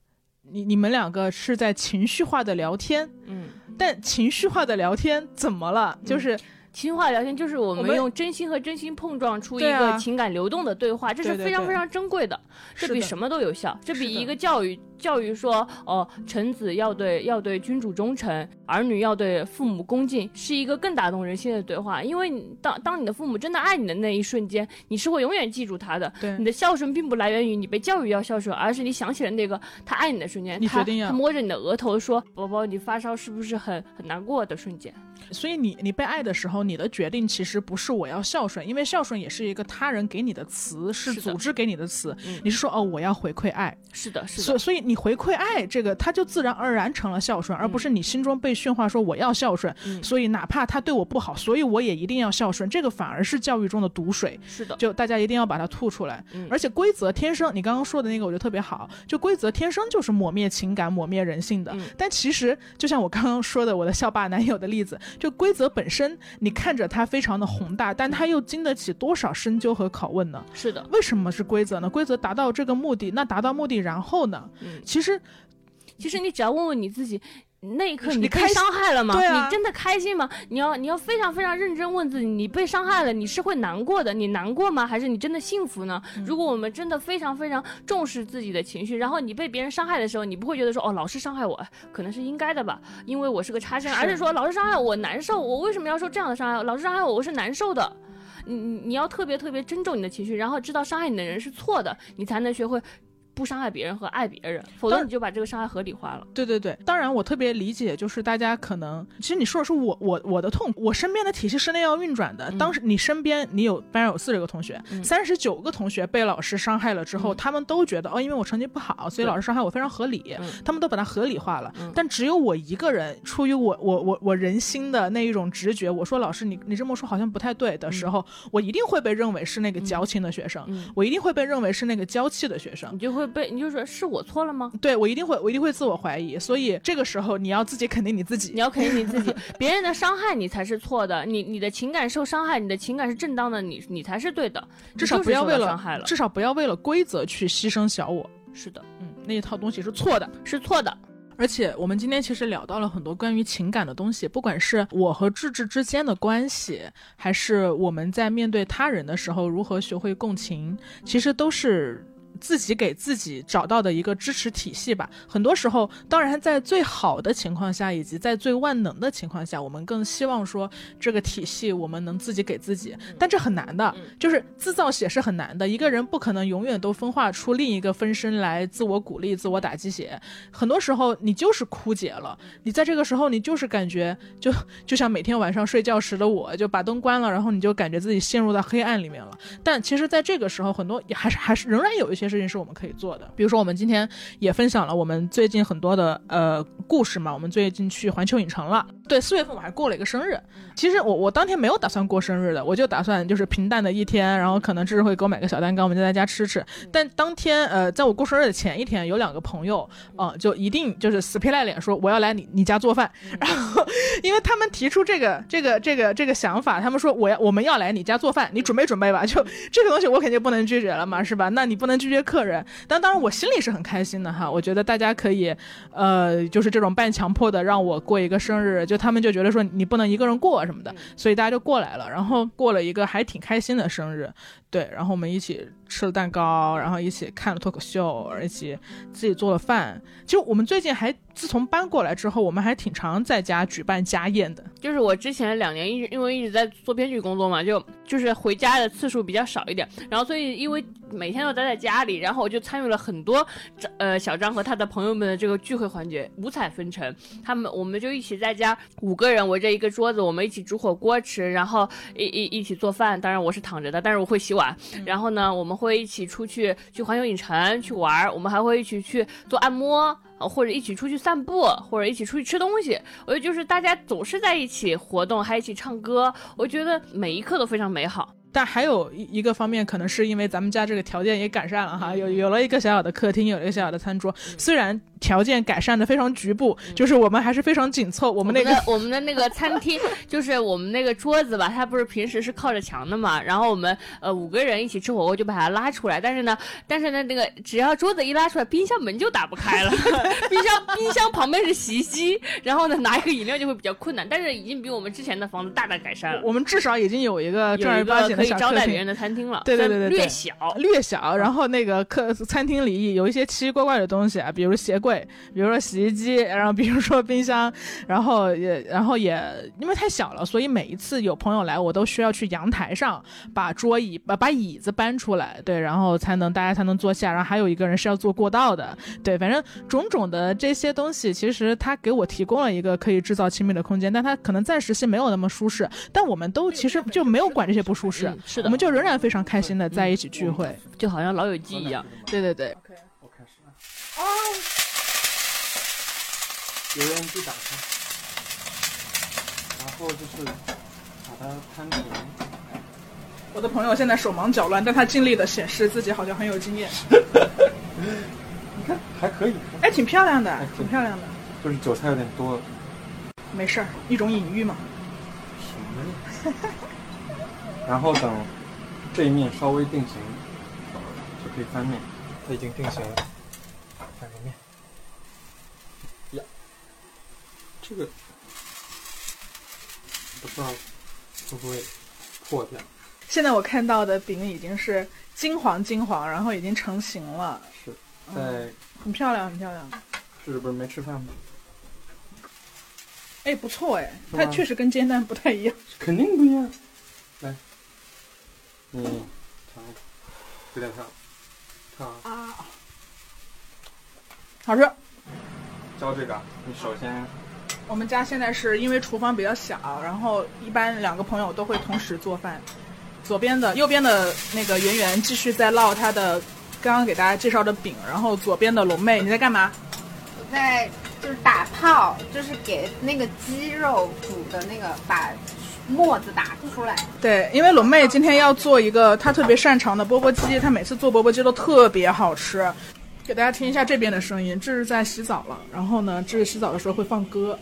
你你们两个是在情绪化的聊天。嗯，但情绪化的聊天怎么了？就是。情话聊天就是我们用真心和真心碰撞出一个情感流动的对话，这是非常非常珍贵的，这比什么都有效，这比一个教育。教育说，哦，臣子要对要对君主忠诚，儿女要对父母恭敬，是一个更打动人心的对话。因为当当你的父母真的爱你的那一瞬间，你是会永远记住他的。对，你的孝顺并不来源于你被教育要孝顺，而是你想起了那个他爱你的瞬间，他他摸着你的额头说：“宝宝，你发烧是不是很很难过的瞬间？”所以你你被爱的时候，你的决定其实不是我要孝顺，因为孝顺也是一个他人给你的词，是组织给你的词。你是说哦，我要回馈爱。是的，是的。所所以你回馈爱。这个它就自然而然成了孝顺，而不是你心中被驯化说我要孝顺，所以哪怕他对我不好，所以我也一定要孝顺。这个反而是教育中的毒水。是的，就大家一定要把它吐出来。而且规则天生，你刚刚说的那个我觉得特别好，就规则天生就是抹灭情感、抹灭人性的。但其实就像我刚刚说的我的校霸男友的例子，就规则本身，你看着它非常的宏大，但它又经得起多少深究和拷问呢？是的，为什么是规则呢？规则达到这个目的，那达到目的然后呢？其实。其实你只要问问你自己，那一刻你被伤害了吗？你真的开心吗？你要你要非常非常认真问自己，你被伤害了，你是会难过的，你难过吗？还是你真的幸福呢？如果我们真的非常非常重视自己的情绪，然后你被别人伤害的时候，你不会觉得说哦，老师伤害我可能是应该的吧，因为我是个差生，而是说老师伤害我难受，我为什么要受这样的伤害？老师伤害我，我是难受的。你你你要特别特别尊重你的情绪，然后知道伤害你的人是错的，你才能学会。不伤害别人和爱别人，否则你就把这个伤害合理化了。对对对，当然我特别理解，就是大家可能，其实你说的是我我我的痛，我身边的体系是那样运转的。当时你身边你有班上有四十个同学，三十九个同学被老师伤害了之后，他们都觉得哦，因为我成绩不好，所以老师伤害我非常合理，他们都把它合理化了。但只有我一个人，出于我我我我人心的那一种直觉，我说老师你你这么说好像不太对的时候，我一定会被认为是那个矫情的学生，我一定会被认为是那个娇气的学生，你就会。被你就说是我错了吗？对我一定会，我一定会自我怀疑。所以这个时候你要自己肯定你自己，你要肯定你自己。别人的伤害你才是错的，你你的情感受伤害，你的情感是正当的，你你才是对的。至少不要为了伤害了，至少不要为了规则去牺牲小我。是的，嗯，那一套东西是错的，是错的。而且我们今天其实聊到了很多关于情感的东西，不管是我和智智之间的关系，还是我们在面对他人的时候如何学会共情，其实都是。自己给自己找到的一个支持体系吧。很多时候，当然在最好的情况下，以及在最万能的情况下，我们更希望说这个体系我们能自己给自己，但这很难的，就是自造血是很难的。一个人不可能永远都分化出另一个分身来自我鼓励、自我打鸡血。很多时候，你就是枯竭了。你在这个时候，你就是感觉就 就像每天晚上睡觉时的我，就把灯关了，然后你就感觉自己陷入到黑暗里面了。但其实，在这个时候，很多也还是还是仍然有一些事情是我们可以做的。比如说，我们今天也分享了我们最近很多的呃故事嘛。我们最近去环球影城了，对，四月份我还过了一个生日。其实我我当天没有打算过生日的，我就打算就是平淡的一天，然后可能智会给我买个小蛋糕，我们就在家吃吃。但当天呃，在我过生日的前一天，有两个朋友啊，就一定就是死皮赖脸说我要来你你家做饭。然后，因为他们提出这个这个这个这个想法，他们说我要我们要来你家做饭，你准备准备吧。就这个东西我肯定不能拒绝了嘛，是吧？那你不能拒绝客人。但当然我心里是很开心的哈，我觉得大家可以呃，就是这种半强迫的让我过一个生日，就他们就觉得说你不能一个人过什么的，所以大家就过来了，然后过了一个还挺开心的生日。对，然后我们一起吃了蛋糕，然后一起看了脱口秀，一起自己做了饭。其实我们最近还自从搬过来之后，我们还挺常在家举办家宴的。就是我之前两年一直因为一直在做编剧工作嘛，就就是回家的次数比较少一点。然后所以因为每天都待在家里，然后我就参与了很多呃小张和他的朋友们的这个聚会环节，五彩纷呈。他们我们就一起在家五个人围着一个桌子，我们一起煮火锅吃，然后一一一起做饭。当然我是躺着的，但是我会洗碗。然后呢，我们会一起出去去环球影城去玩，我们还会一起去做按摩，或者一起出去散步，或者一起出去吃东西。我觉得就是大家总是在一起活动，还一起唱歌，我觉得每一刻都非常美好。但还有一一个方面，可能是因为咱们家这个条件也改善了哈，有有了一个小小的客厅，有了一个小小的餐桌，虽然。条件改善的非常局部，就是我们还是非常紧凑。我们那个 我们的那个餐厅，就是我们那个桌子吧，它不是平时是靠着墙的嘛。然后我们呃五个人一起吃火锅，就把它拉出来。但是呢，但是呢，那个只要桌子一拉出来，冰箱门就打不开了。冰箱冰箱旁边是洗衣机，然后呢拿一个饮料就会比较困难。但是已经比我们之前的房子大大改善了。我们至少已经有一个正儿八经可以招待别人的餐厅了。对对对对，略小略小。然后那个客餐厅里有一些奇奇怪怪的东西啊，比如鞋柜，比如说。洗衣机，然后比如说冰箱，然后也，然后也因为太小了，所以每一次有朋友来，我都需要去阳台上把桌椅把把椅子搬出来，对，然后才能大家才能坐下。然后还有一个人是要坐过道的，对，反正种种的这些东西，其实他给我提供了一个可以制造亲密的空间，但他可能暂时性没有那么舒适。但我们都其实就没有管这些不舒适，是的，我们就仍然非常开心的在一起聚会，就好像老友记一样。对对对。OK，我开始了。啊。油烟机打开，然后就是把它摊平。我的朋友现在手忙脚乱，但他尽力的显示自己好像很有经验。你看还可以，哎，挺漂亮的，挺漂亮的。就是韭菜有点多。没事儿，一种隐喻嘛。什么？然后等这一面稍微定型，就可以翻面。它已经定型了。翻个面。呀这个不知道会不会破掉。现在我看到的饼已经是金黄金黄，然后已经成型了。是，在很漂亮，很漂亮。是不是没吃饭吗？哎，不错哎，它确实跟煎蛋不太一样。肯定不一样。来，你尝，有点烫，烫啊，好吃。教这个，你首先。我们家现在是因为厨房比较小，然后一般两个朋友都会同时做饭。左边的、右边的那个圆圆继续在烙他的刚刚给大家介绍的饼，然后左边的龙妹你在干嘛？我在就是打泡，就是给那个鸡肉煮的那个把沫子打出来。对，因为龙妹今天要做一个她特别擅长的钵钵鸡，她每次做钵钵鸡都特别好吃。给大家听一下这边的声音，这是在洗澡了。然后呢，这是洗澡的时候会放歌。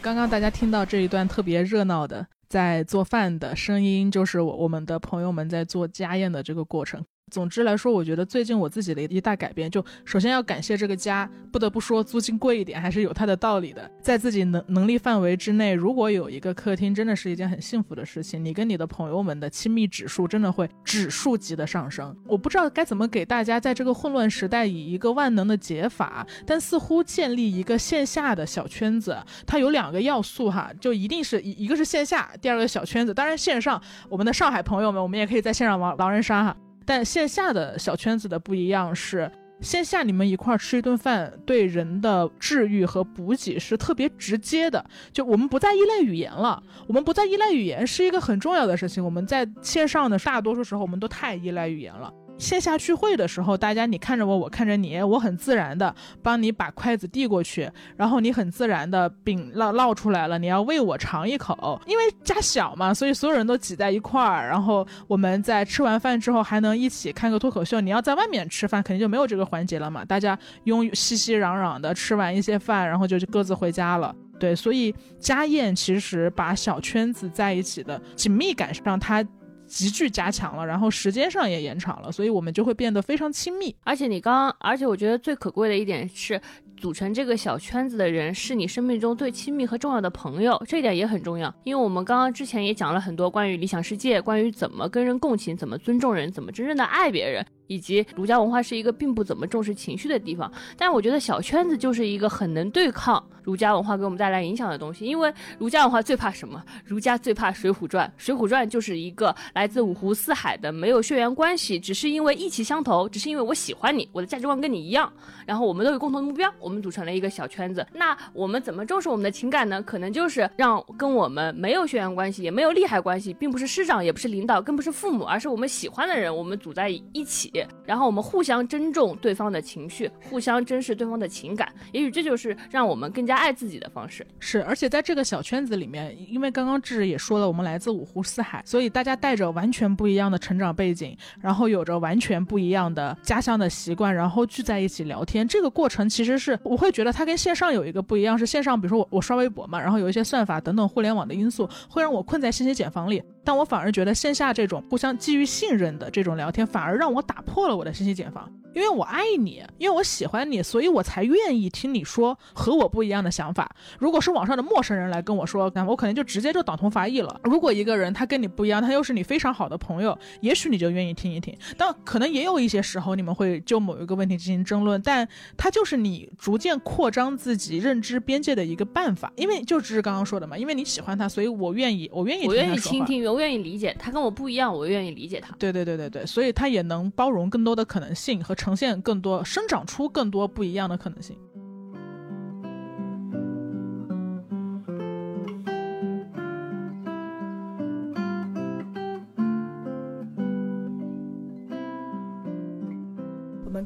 刚刚大家听到这一段特别热闹的在做饭的声音，就是我我们的朋友们在做家宴的这个过程。总之来说，我觉得最近我自己的一大改变，就首先要感谢这个家。不得不说，租金贵一点还是有它的道理的。在自己能能力范围之内，如果有一个客厅，真的是一件很幸福的事情。你跟你的朋友们的亲密指数真的会指数级的上升。我不知道该怎么给大家在这个混乱时代以一个万能的解法，但似乎建立一个线下的小圈子，它有两个要素哈，就一定是一一个是线下，第二个小圈子。当然线上，我们的上海朋友们，我们也可以在线上玩狼人杀哈。但线下的小圈子的不一样是，线下你们一块儿吃一顿饭，对人的治愈和补给是特别直接的。就我们不再依赖语言了，我们不再依赖语言是一个很重要的事情。我们在线上的大多数时候，我们都太依赖语言了。线下聚会的时候，大家你看着我，我看着你，我很自然的帮你把筷子递过去，然后你很自然的饼烙烙出来了，你要喂我尝一口，因为家小嘛，所以所有人都挤在一块儿，然后我们在吃完饭之后还能一起看个脱口秀。你要在外面吃饭，肯定就没有这个环节了嘛，大家拥熙熙攘攘的吃完一些饭，然后就各自回家了。对，所以家宴其实把小圈子在一起的紧密感上，它。急剧加强了，然后时间上也延长了，所以我们就会变得非常亲密。而且你刚，而且我觉得最可贵的一点是，组成这个小圈子的人是你生命中最亲密和重要的朋友，这一点也很重要。因为我们刚刚之前也讲了很多关于理想世界，关于怎么跟人共情，怎么尊重人，怎么真正的爱别人。以及儒家文化是一个并不怎么重视情绪的地方，但我觉得小圈子就是一个很能对抗儒家文化给我们带来影响的东西。因为儒家文化最怕什么？儒家最怕《水浒传》。《水浒传》就是一个来自五湖四海的，没有血缘关系，只是因为意气相投，只是因为我喜欢你，我的价值观跟你一样，然后我们都有共同的目标，我们组成了一个小圈子。那我们怎么重视我们的情感呢？可能就是让跟我们没有血缘关系，也没有利害关系，并不是师长，也不是领导，更不是父母，而是我们喜欢的人，我们组在一起。然后我们互相珍重对方的情绪，互相珍视对方的情感，也许这就是让我们更加爱自己的方式。是，而且在这个小圈子里面，因为刚刚志也说了，我们来自五湖四海，所以大家带着完全不一样的成长背景，然后有着完全不一样的家乡的习惯，然后聚在一起聊天。这个过程其实是我会觉得它跟线上有一个不一样，是线上，比如说我我刷微博嘛，然后有一些算法等等互联网的因素，会让我困在信息茧房里。但我反而觉得线下这种互相基于信任的这种聊天，反而让我打破了我的信息茧房。因为我爱你，因为我喜欢你，所以我才愿意听你说和我不一样的想法。如果是网上的陌生人来跟我说，那我可能就直接就党同伐异了。如果一个人他跟你不一样，他又是你非常好的朋友，也许你就愿意听一听。但可能也有一些时候你们会就某一个问题进行争论，但它就是你逐渐扩张自己认知边界的一个办法。因为就只是刚刚说的嘛，因为你喜欢他，所以我愿意，我愿意，我愿意倾听，不愿意理解他跟我不一样，我愿意理解他。对对对对对，所以他也能包容更多的可能性和。呈现更多，生长出更多不一样的可能性。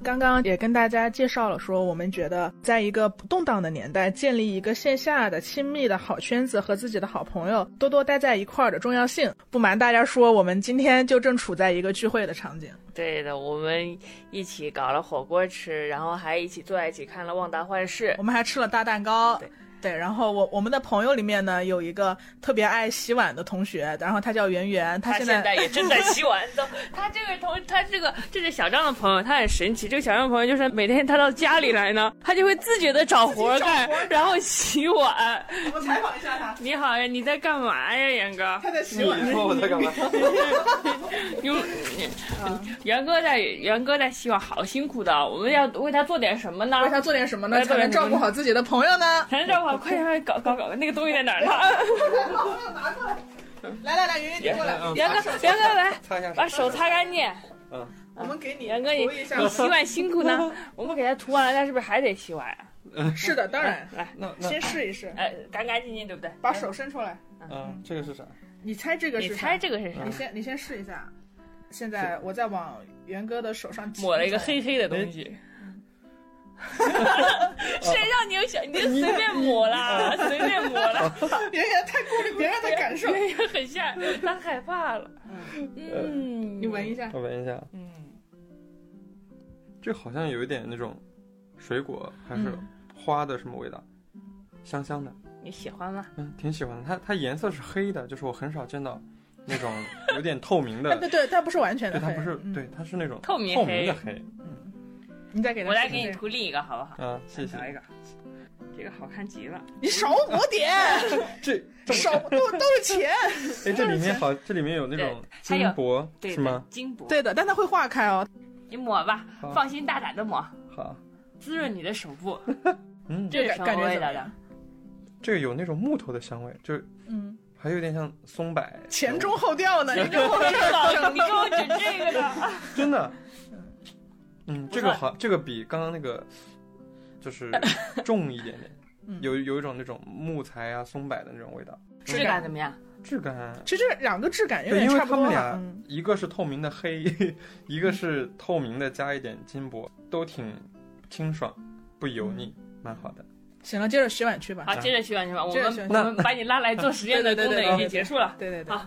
刚刚也跟大家介绍了，说我们觉得，在一个不动荡的年代，建立一个线下的亲密的好圈子和自己的好朋友多多待在一块儿的重要性。不瞒大家说，我们今天就正处在一个聚会的场景。对的，我们一起搞了火锅吃，然后还一起坐在一起看了《旺达幻视》，我们还吃了大蛋糕。对。对，然后我我们的朋友里面呢，有一个特别爱洗碗的同学，然后他叫圆圆，他现在也正在洗碗。他这个同他这个这是小张的朋友，他很神奇。这个小张的朋友就是每天他到家里来呢，他就会自觉的找活干，然后洗碗。我采访一下他。你好呀，你在干嘛呀，袁哥？他在洗碗。你说我在干嘛？用袁 哥在袁哥在洗碗，好辛苦的。我们要为他做点什么呢？为他做点什么呢？才能照顾好自己的朋友呢？才能照顾好。快点搞搞搞！那个东西在哪儿呢？拿 过来！来来来，圆圆你过来。袁哥，袁哥来，把手擦干净。嗯，我们给你。袁哥，你你洗碗辛苦呢。我们给他涂完了，他是不是还得洗碗啊？嗯，是的，当然。来，那先试一试。哎，干干净净，对不对？把手伸出来。嗯，这个是啥？你猜这个是？你猜这个是啥？你先，你先试一下。现在我在往元哥的手上抹了一个黑黑的东西。谁让你有小？你就随便抹啦，随便抹啦。圆圆太顾虑别人的 感受，很吓，他害怕了。嗯，你闻一下，我闻一下。嗯，这好像有一点那种水果还是花的什么味道，香香的。你喜欢吗？嗯，挺喜欢的。它它颜色是黑的，就是我很少见到那种有点透明的，对对，它不是完全的它不是，嗯对，，它是那种透明透黑明的黑。你再给它，我来给你，涂另一个好不好？啊，谢谢找。一个，这个好看极了。你少抹点，这这少都都是钱。哎，这里面好，这里面有那种金箔对是吗？？金箔。对的，但它会化开哦。你抹吧，放心大胆的抹，好，滋润你的手部。嗯，这个感觉味道的？这个有那种木头的香味，就是嗯，还有点像松柏。前中后调呢，你你给我老，你给我整这个的。真的，嗯，这个好，这个比刚刚那个就是 重一点点，嗯有有一种那种木材啊、松柏的那种味道，质感怎么样？质感。其实两个质感有对，因为点差不多他们俩了。嗯一个是透明的黑，一个是透明的加一点金箔，都挺清爽，不油腻，蛮好的。行了，接着洗碗去吧。好，接着洗碗去吧。我们我们把你拉来做实验的 对对对对功能已经结束了。对对对好，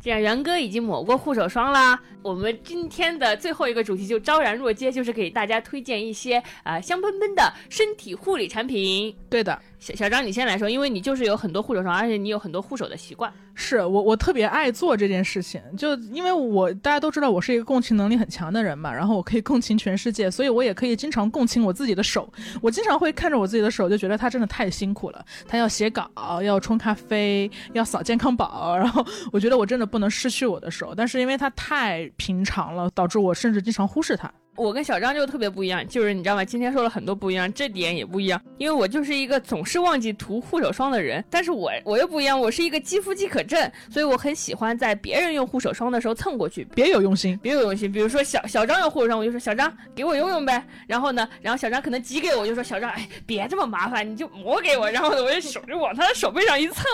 既然元哥已经抹过护手霜啦，我们今天的最后一个主题就昭然若揭，就是给大家推荐一些啊、香喷喷的身体护理产品。对的，小小张，你先来说，因为你就是有很多护手霜，而且你有很多护手的习惯。是我我特别爱做这件事情，就因为我大家都知道我是一个共情能力很强的人嘛，然后我可以共情全世界，所以我也可以经常共情我自己的手。我经常会看着我自己的手，就觉得他真的太辛苦了，他要写稿，要冲咖啡，要扫健康宝，然后我觉得我真的不能失去我的手，但是因为它太平常了，导致我甚至经常忽视它。我跟小张就特别不一样，就是你知道吗？今天说了很多不一样，这点也不一样，因为我就是一个总是忘记涂护手霜的人。但是我我又不一样，我是一个肌肤饥渴症，所以我很喜欢在别人用护手霜的时候蹭过去。别有用心，别有用心，比如说小小张用护手霜，我就说小张给我用用呗。然后呢，然后小张可能挤给我，我就说小张，哎，别这么麻烦，你就抹给我。然后呢，我就手就往他的手背上一蹭。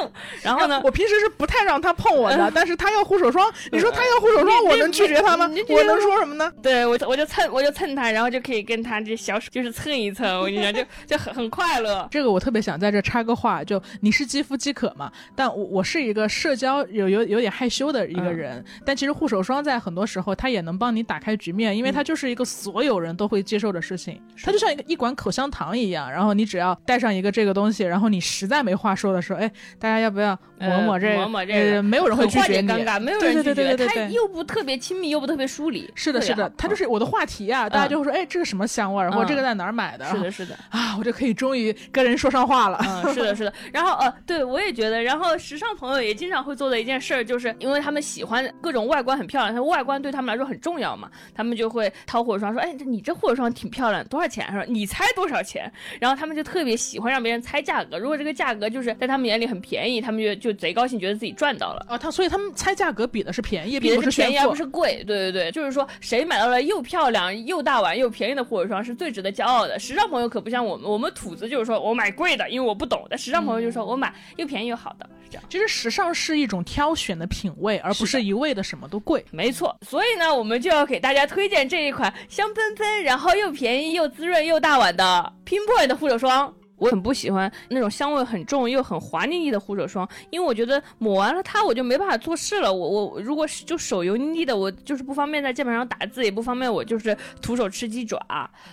然后呢，我平时是不太让他碰我的，但是他要护手霜，你说他要护手霜，你我能拒绝他吗？我能说什么呢？对我我就蹭我就蹭他，然后就可以跟他这小手就是蹭一蹭，我跟你讲，就就很很快乐。这个我特别想在这插个话，就你是肌肤饥渴嘛，但我我是一个社交有有有点害羞的一个人，但其实护手霜在很多时候它也能帮你打开局面，因为它就是一个所有人都会接受的事情，它就像一个一管口香糖一样，然后你只要带上一个这个东西，然后你实在没话说的时候，哎，大家要不要抹抹这个？呃抹抹这个呃没有人会拒绝你。没有人拒对对对对对他又不特别亲密，又不特别疏离。是的，是的，他就是我的话题啊，大家就会说，哎，这个什么香味儿，或者这个在哪儿买的？是的，是的。啊，我就可以终于跟人说上话了。嗯，是的，是的。然后呃，对我也觉得，然后时尚朋友也经常会做的一件事儿，就是因为他们喜欢各种外观很漂亮，他外观对他们来说很重要嘛，他们就会掏护手霜，说，哎，这你这护手霜挺漂亮，多少钱？说你猜多少钱？然后他们就特别喜欢让别人猜价格，如果这个价格就是在他们眼里很便宜，他们就就贼高兴，觉得自己赚到了。啊，他所以他们猜价格比的是便宜，比的是便宜而不是贵，对对对，就是说谁买到了又漂亮又大碗又便宜的护手霜是最值得骄傲的。时尚朋友可不像我们，我们土子就是说我买贵的，因为我不懂。但时尚朋友就是说我买又便宜又好的，是这样。其实时尚是一种挑选的品味，而不是一味的什么都贵。没错，所以呢，我们就要给大家推荐这一款香喷喷，然后又便宜又滋润又大碗的 Pinpoint 的护手霜。我很不喜欢那种香味很重又很滑腻腻的护手霜，因为我觉得抹完了它我就没办法做事了。我我如果是就手油腻腻的，我就是不方便在键盘上打字，也不方便我就是徒手吃鸡爪。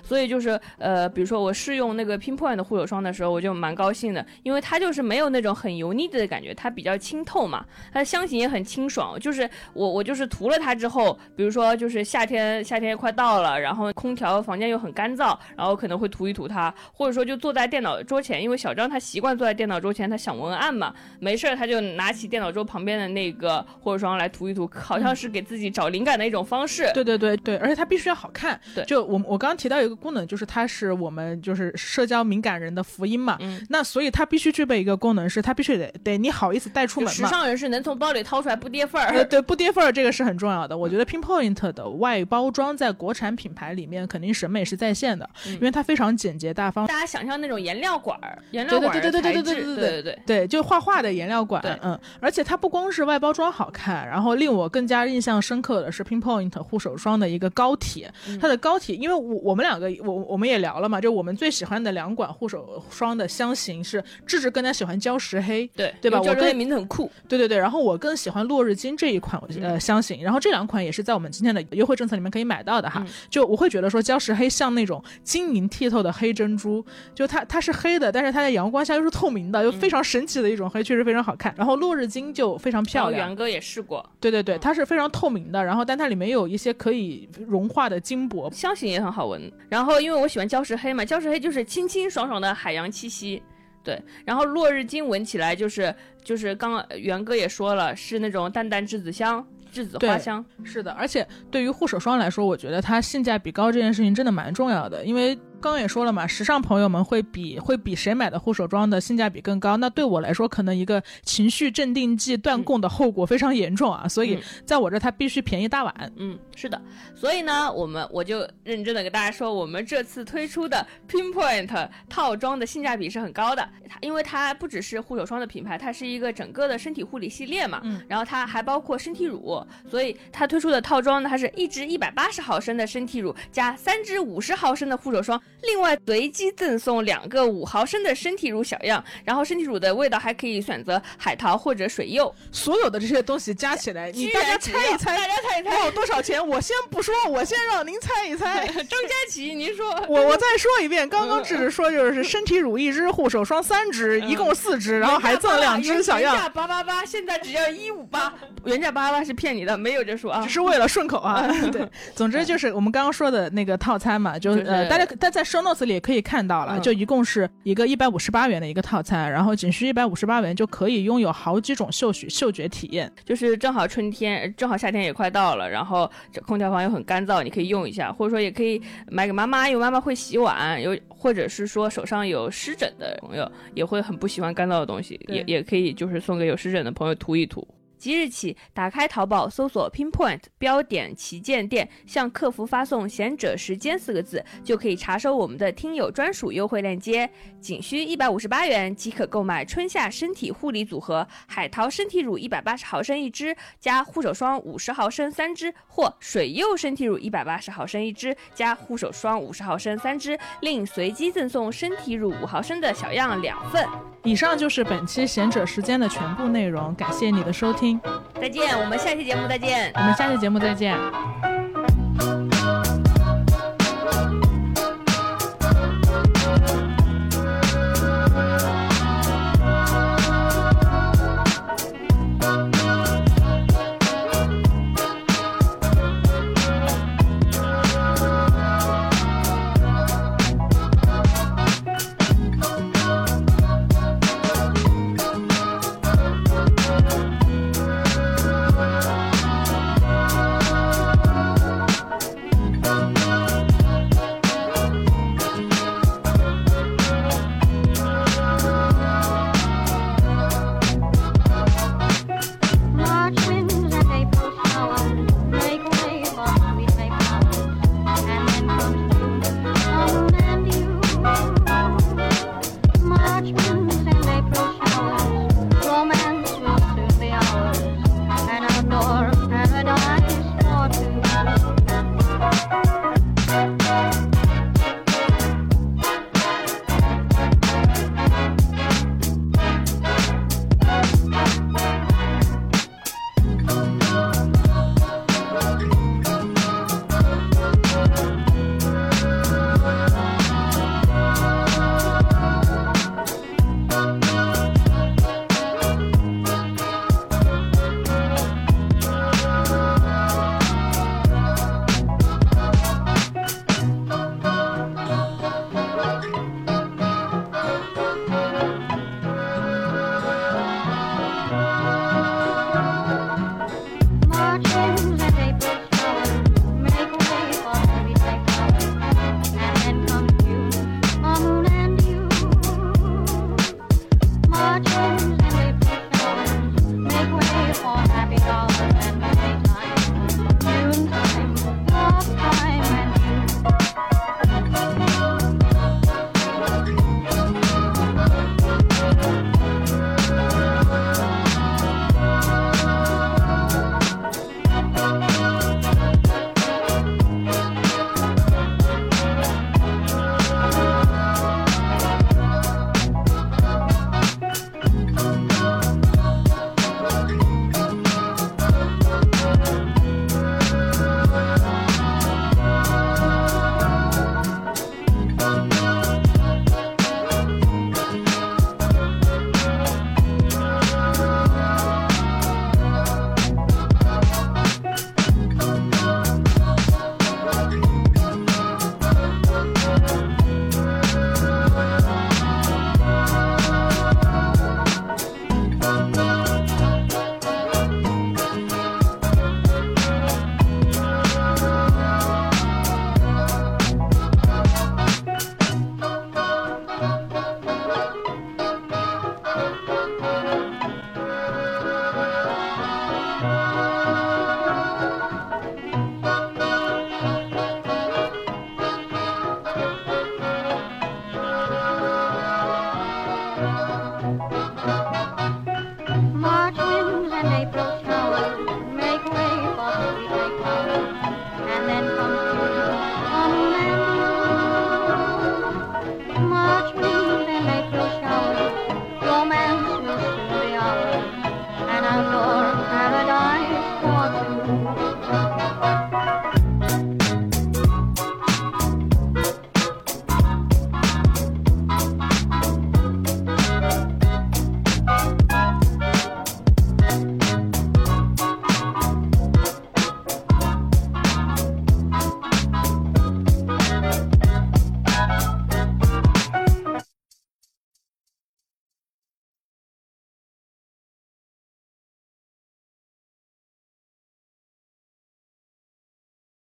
所以就是呃，比如说我试用那个 Pinpoint 的护手霜的时候，我就蛮高兴的，因为它就是没有那种很油腻的感觉，它比较清透嘛，它的香型也很清爽。就是我我就是涂了它之后，比如说就是夏天夏天快到了，然后空调房间又很干燥，然后可能会涂一涂它，或者说就坐在电脑桌前，因为小张他习惯坐在电脑桌前，他想文案嘛，没事儿他就拿起电脑桌旁边的那个护手霜来涂一涂，好像是给自己找灵感的一种方式。对对对对，而且它必须要好看。对就我我刚刚提到一个功能，就是它是我们就是社交敏感人的福音嘛。嗯，那所以它必须具备一个功能，是它必须得得你好意思带出门嘛。尚人士能从包里掏出来不跌份呃，儿。对，不跌份儿这个是很重要的。我觉得 Pinpoint 的外包装在国产品牌里面肯定审美是在线的，嗯因为它非常简洁大方。大家想象那种颜料管儿，颜料管儿对对对对对对对对对对。对，就画画的颜料管，嗯，而且它不光是外包装好看，然后令我更加印象深刻的是 Pinpoint 护手霜的一个膏体，嗯它的膏体，因为我我们两个我我们也聊了嘛，就我们最喜欢的两管护手霜的香型是智智更加喜欢礁石黑，对对吧我个名字很酷。对对对，然后我更喜欢落日金这一款呃香型，然后这两款也是在我们今天的优惠政策里面可以买到的哈。嗯就我会觉得说礁石黑像那种晶莹剔透的黑珍珠，就它它是是黑的，但是它在阳光下又是透明的，又非常神奇的一种黑，确实非常好看。然后落日金就非常漂亮，元哥也试过，对对对，它是非常透明的，然后但它里面有一些可以融化的金箔，香型也很好闻。然后因为我喜欢礁石黑嘛，礁石黑就是清清爽爽的海洋气息。对，然后落日金闻起来就是就是刚刚元哥也说了，是那种淡淡栀子香、栀子花香。是的，而且对于护手霜来说，我觉得它性价比高这件事情真的蛮重要的，因为。刚刚也说了嘛，时尚朋友们会比会比谁买的护手霜的性价比更高。那对我来说，可能一个情绪镇定剂断供的后果非常严重啊，所以在我这它必须便宜大碗。嗯，是的。所以呢，我们我就认真的跟大家说，我们这次推出的 Pinpoint 套装的性价比是很高的。它因为它不只是护手霜的品牌，它是一个整个的身体护理系列嘛。嗯。然后它还包括身体乳，所以它推出的套装呢，它是一支一百八十毫升的身体乳加三支五十毫升的护手霜。另外随机赠送两个五毫升的身体乳小样，然后身体乳的味道还可以选择海淘或者水柚。所有的这些东西加起来，你大家猜一猜，大家猜一猜，多少钱？我先不说，我先让您猜一猜。张佳琪，您说。我我再说一遍，刚刚只是说就是身体乳一支，护手霜三支，一共四支，然后还赠两支小样。原价八八八，现在只要一五八。原价八八八是骗你的，没有这说啊，只是为了顺口啊。对，总之就是我们刚刚说的那个套餐嘛，就呃，大家大家在 show notes 里也可以看到了，就一共是一个一百五十八元的一个套餐，然后仅需一百五十八元就可以拥有好几种嗅觉嗅觉体验，就是正好春天，正好夏天也快到了，然后这空调房又很干燥，你可以用一下，或者说也可以买给妈妈，因为妈妈会洗碗，有或者是说手上有湿疹的朋友也会很不喜欢干燥的东西，也也可以就是送给有湿疹的朋友涂一涂。即日起，打开淘宝搜索 Pinpoint 标点旗舰店，向客服发送“贤者时间”四个字，就可以查收我们的听友专属优惠链接。仅需一百五十八元即可购买春夏身体护理组合：海淘身体乳一百八十毫升一支，加护手霜五十毫升三支；或水柚身体乳一百八十毫升一支，加护手霜五十毫升三支，另随机赠送身体乳五毫升的小样两份。以上就是本期贤者时间的全部内容，感谢你的收听。再见，我们下期节目再见。我们下期节目再见。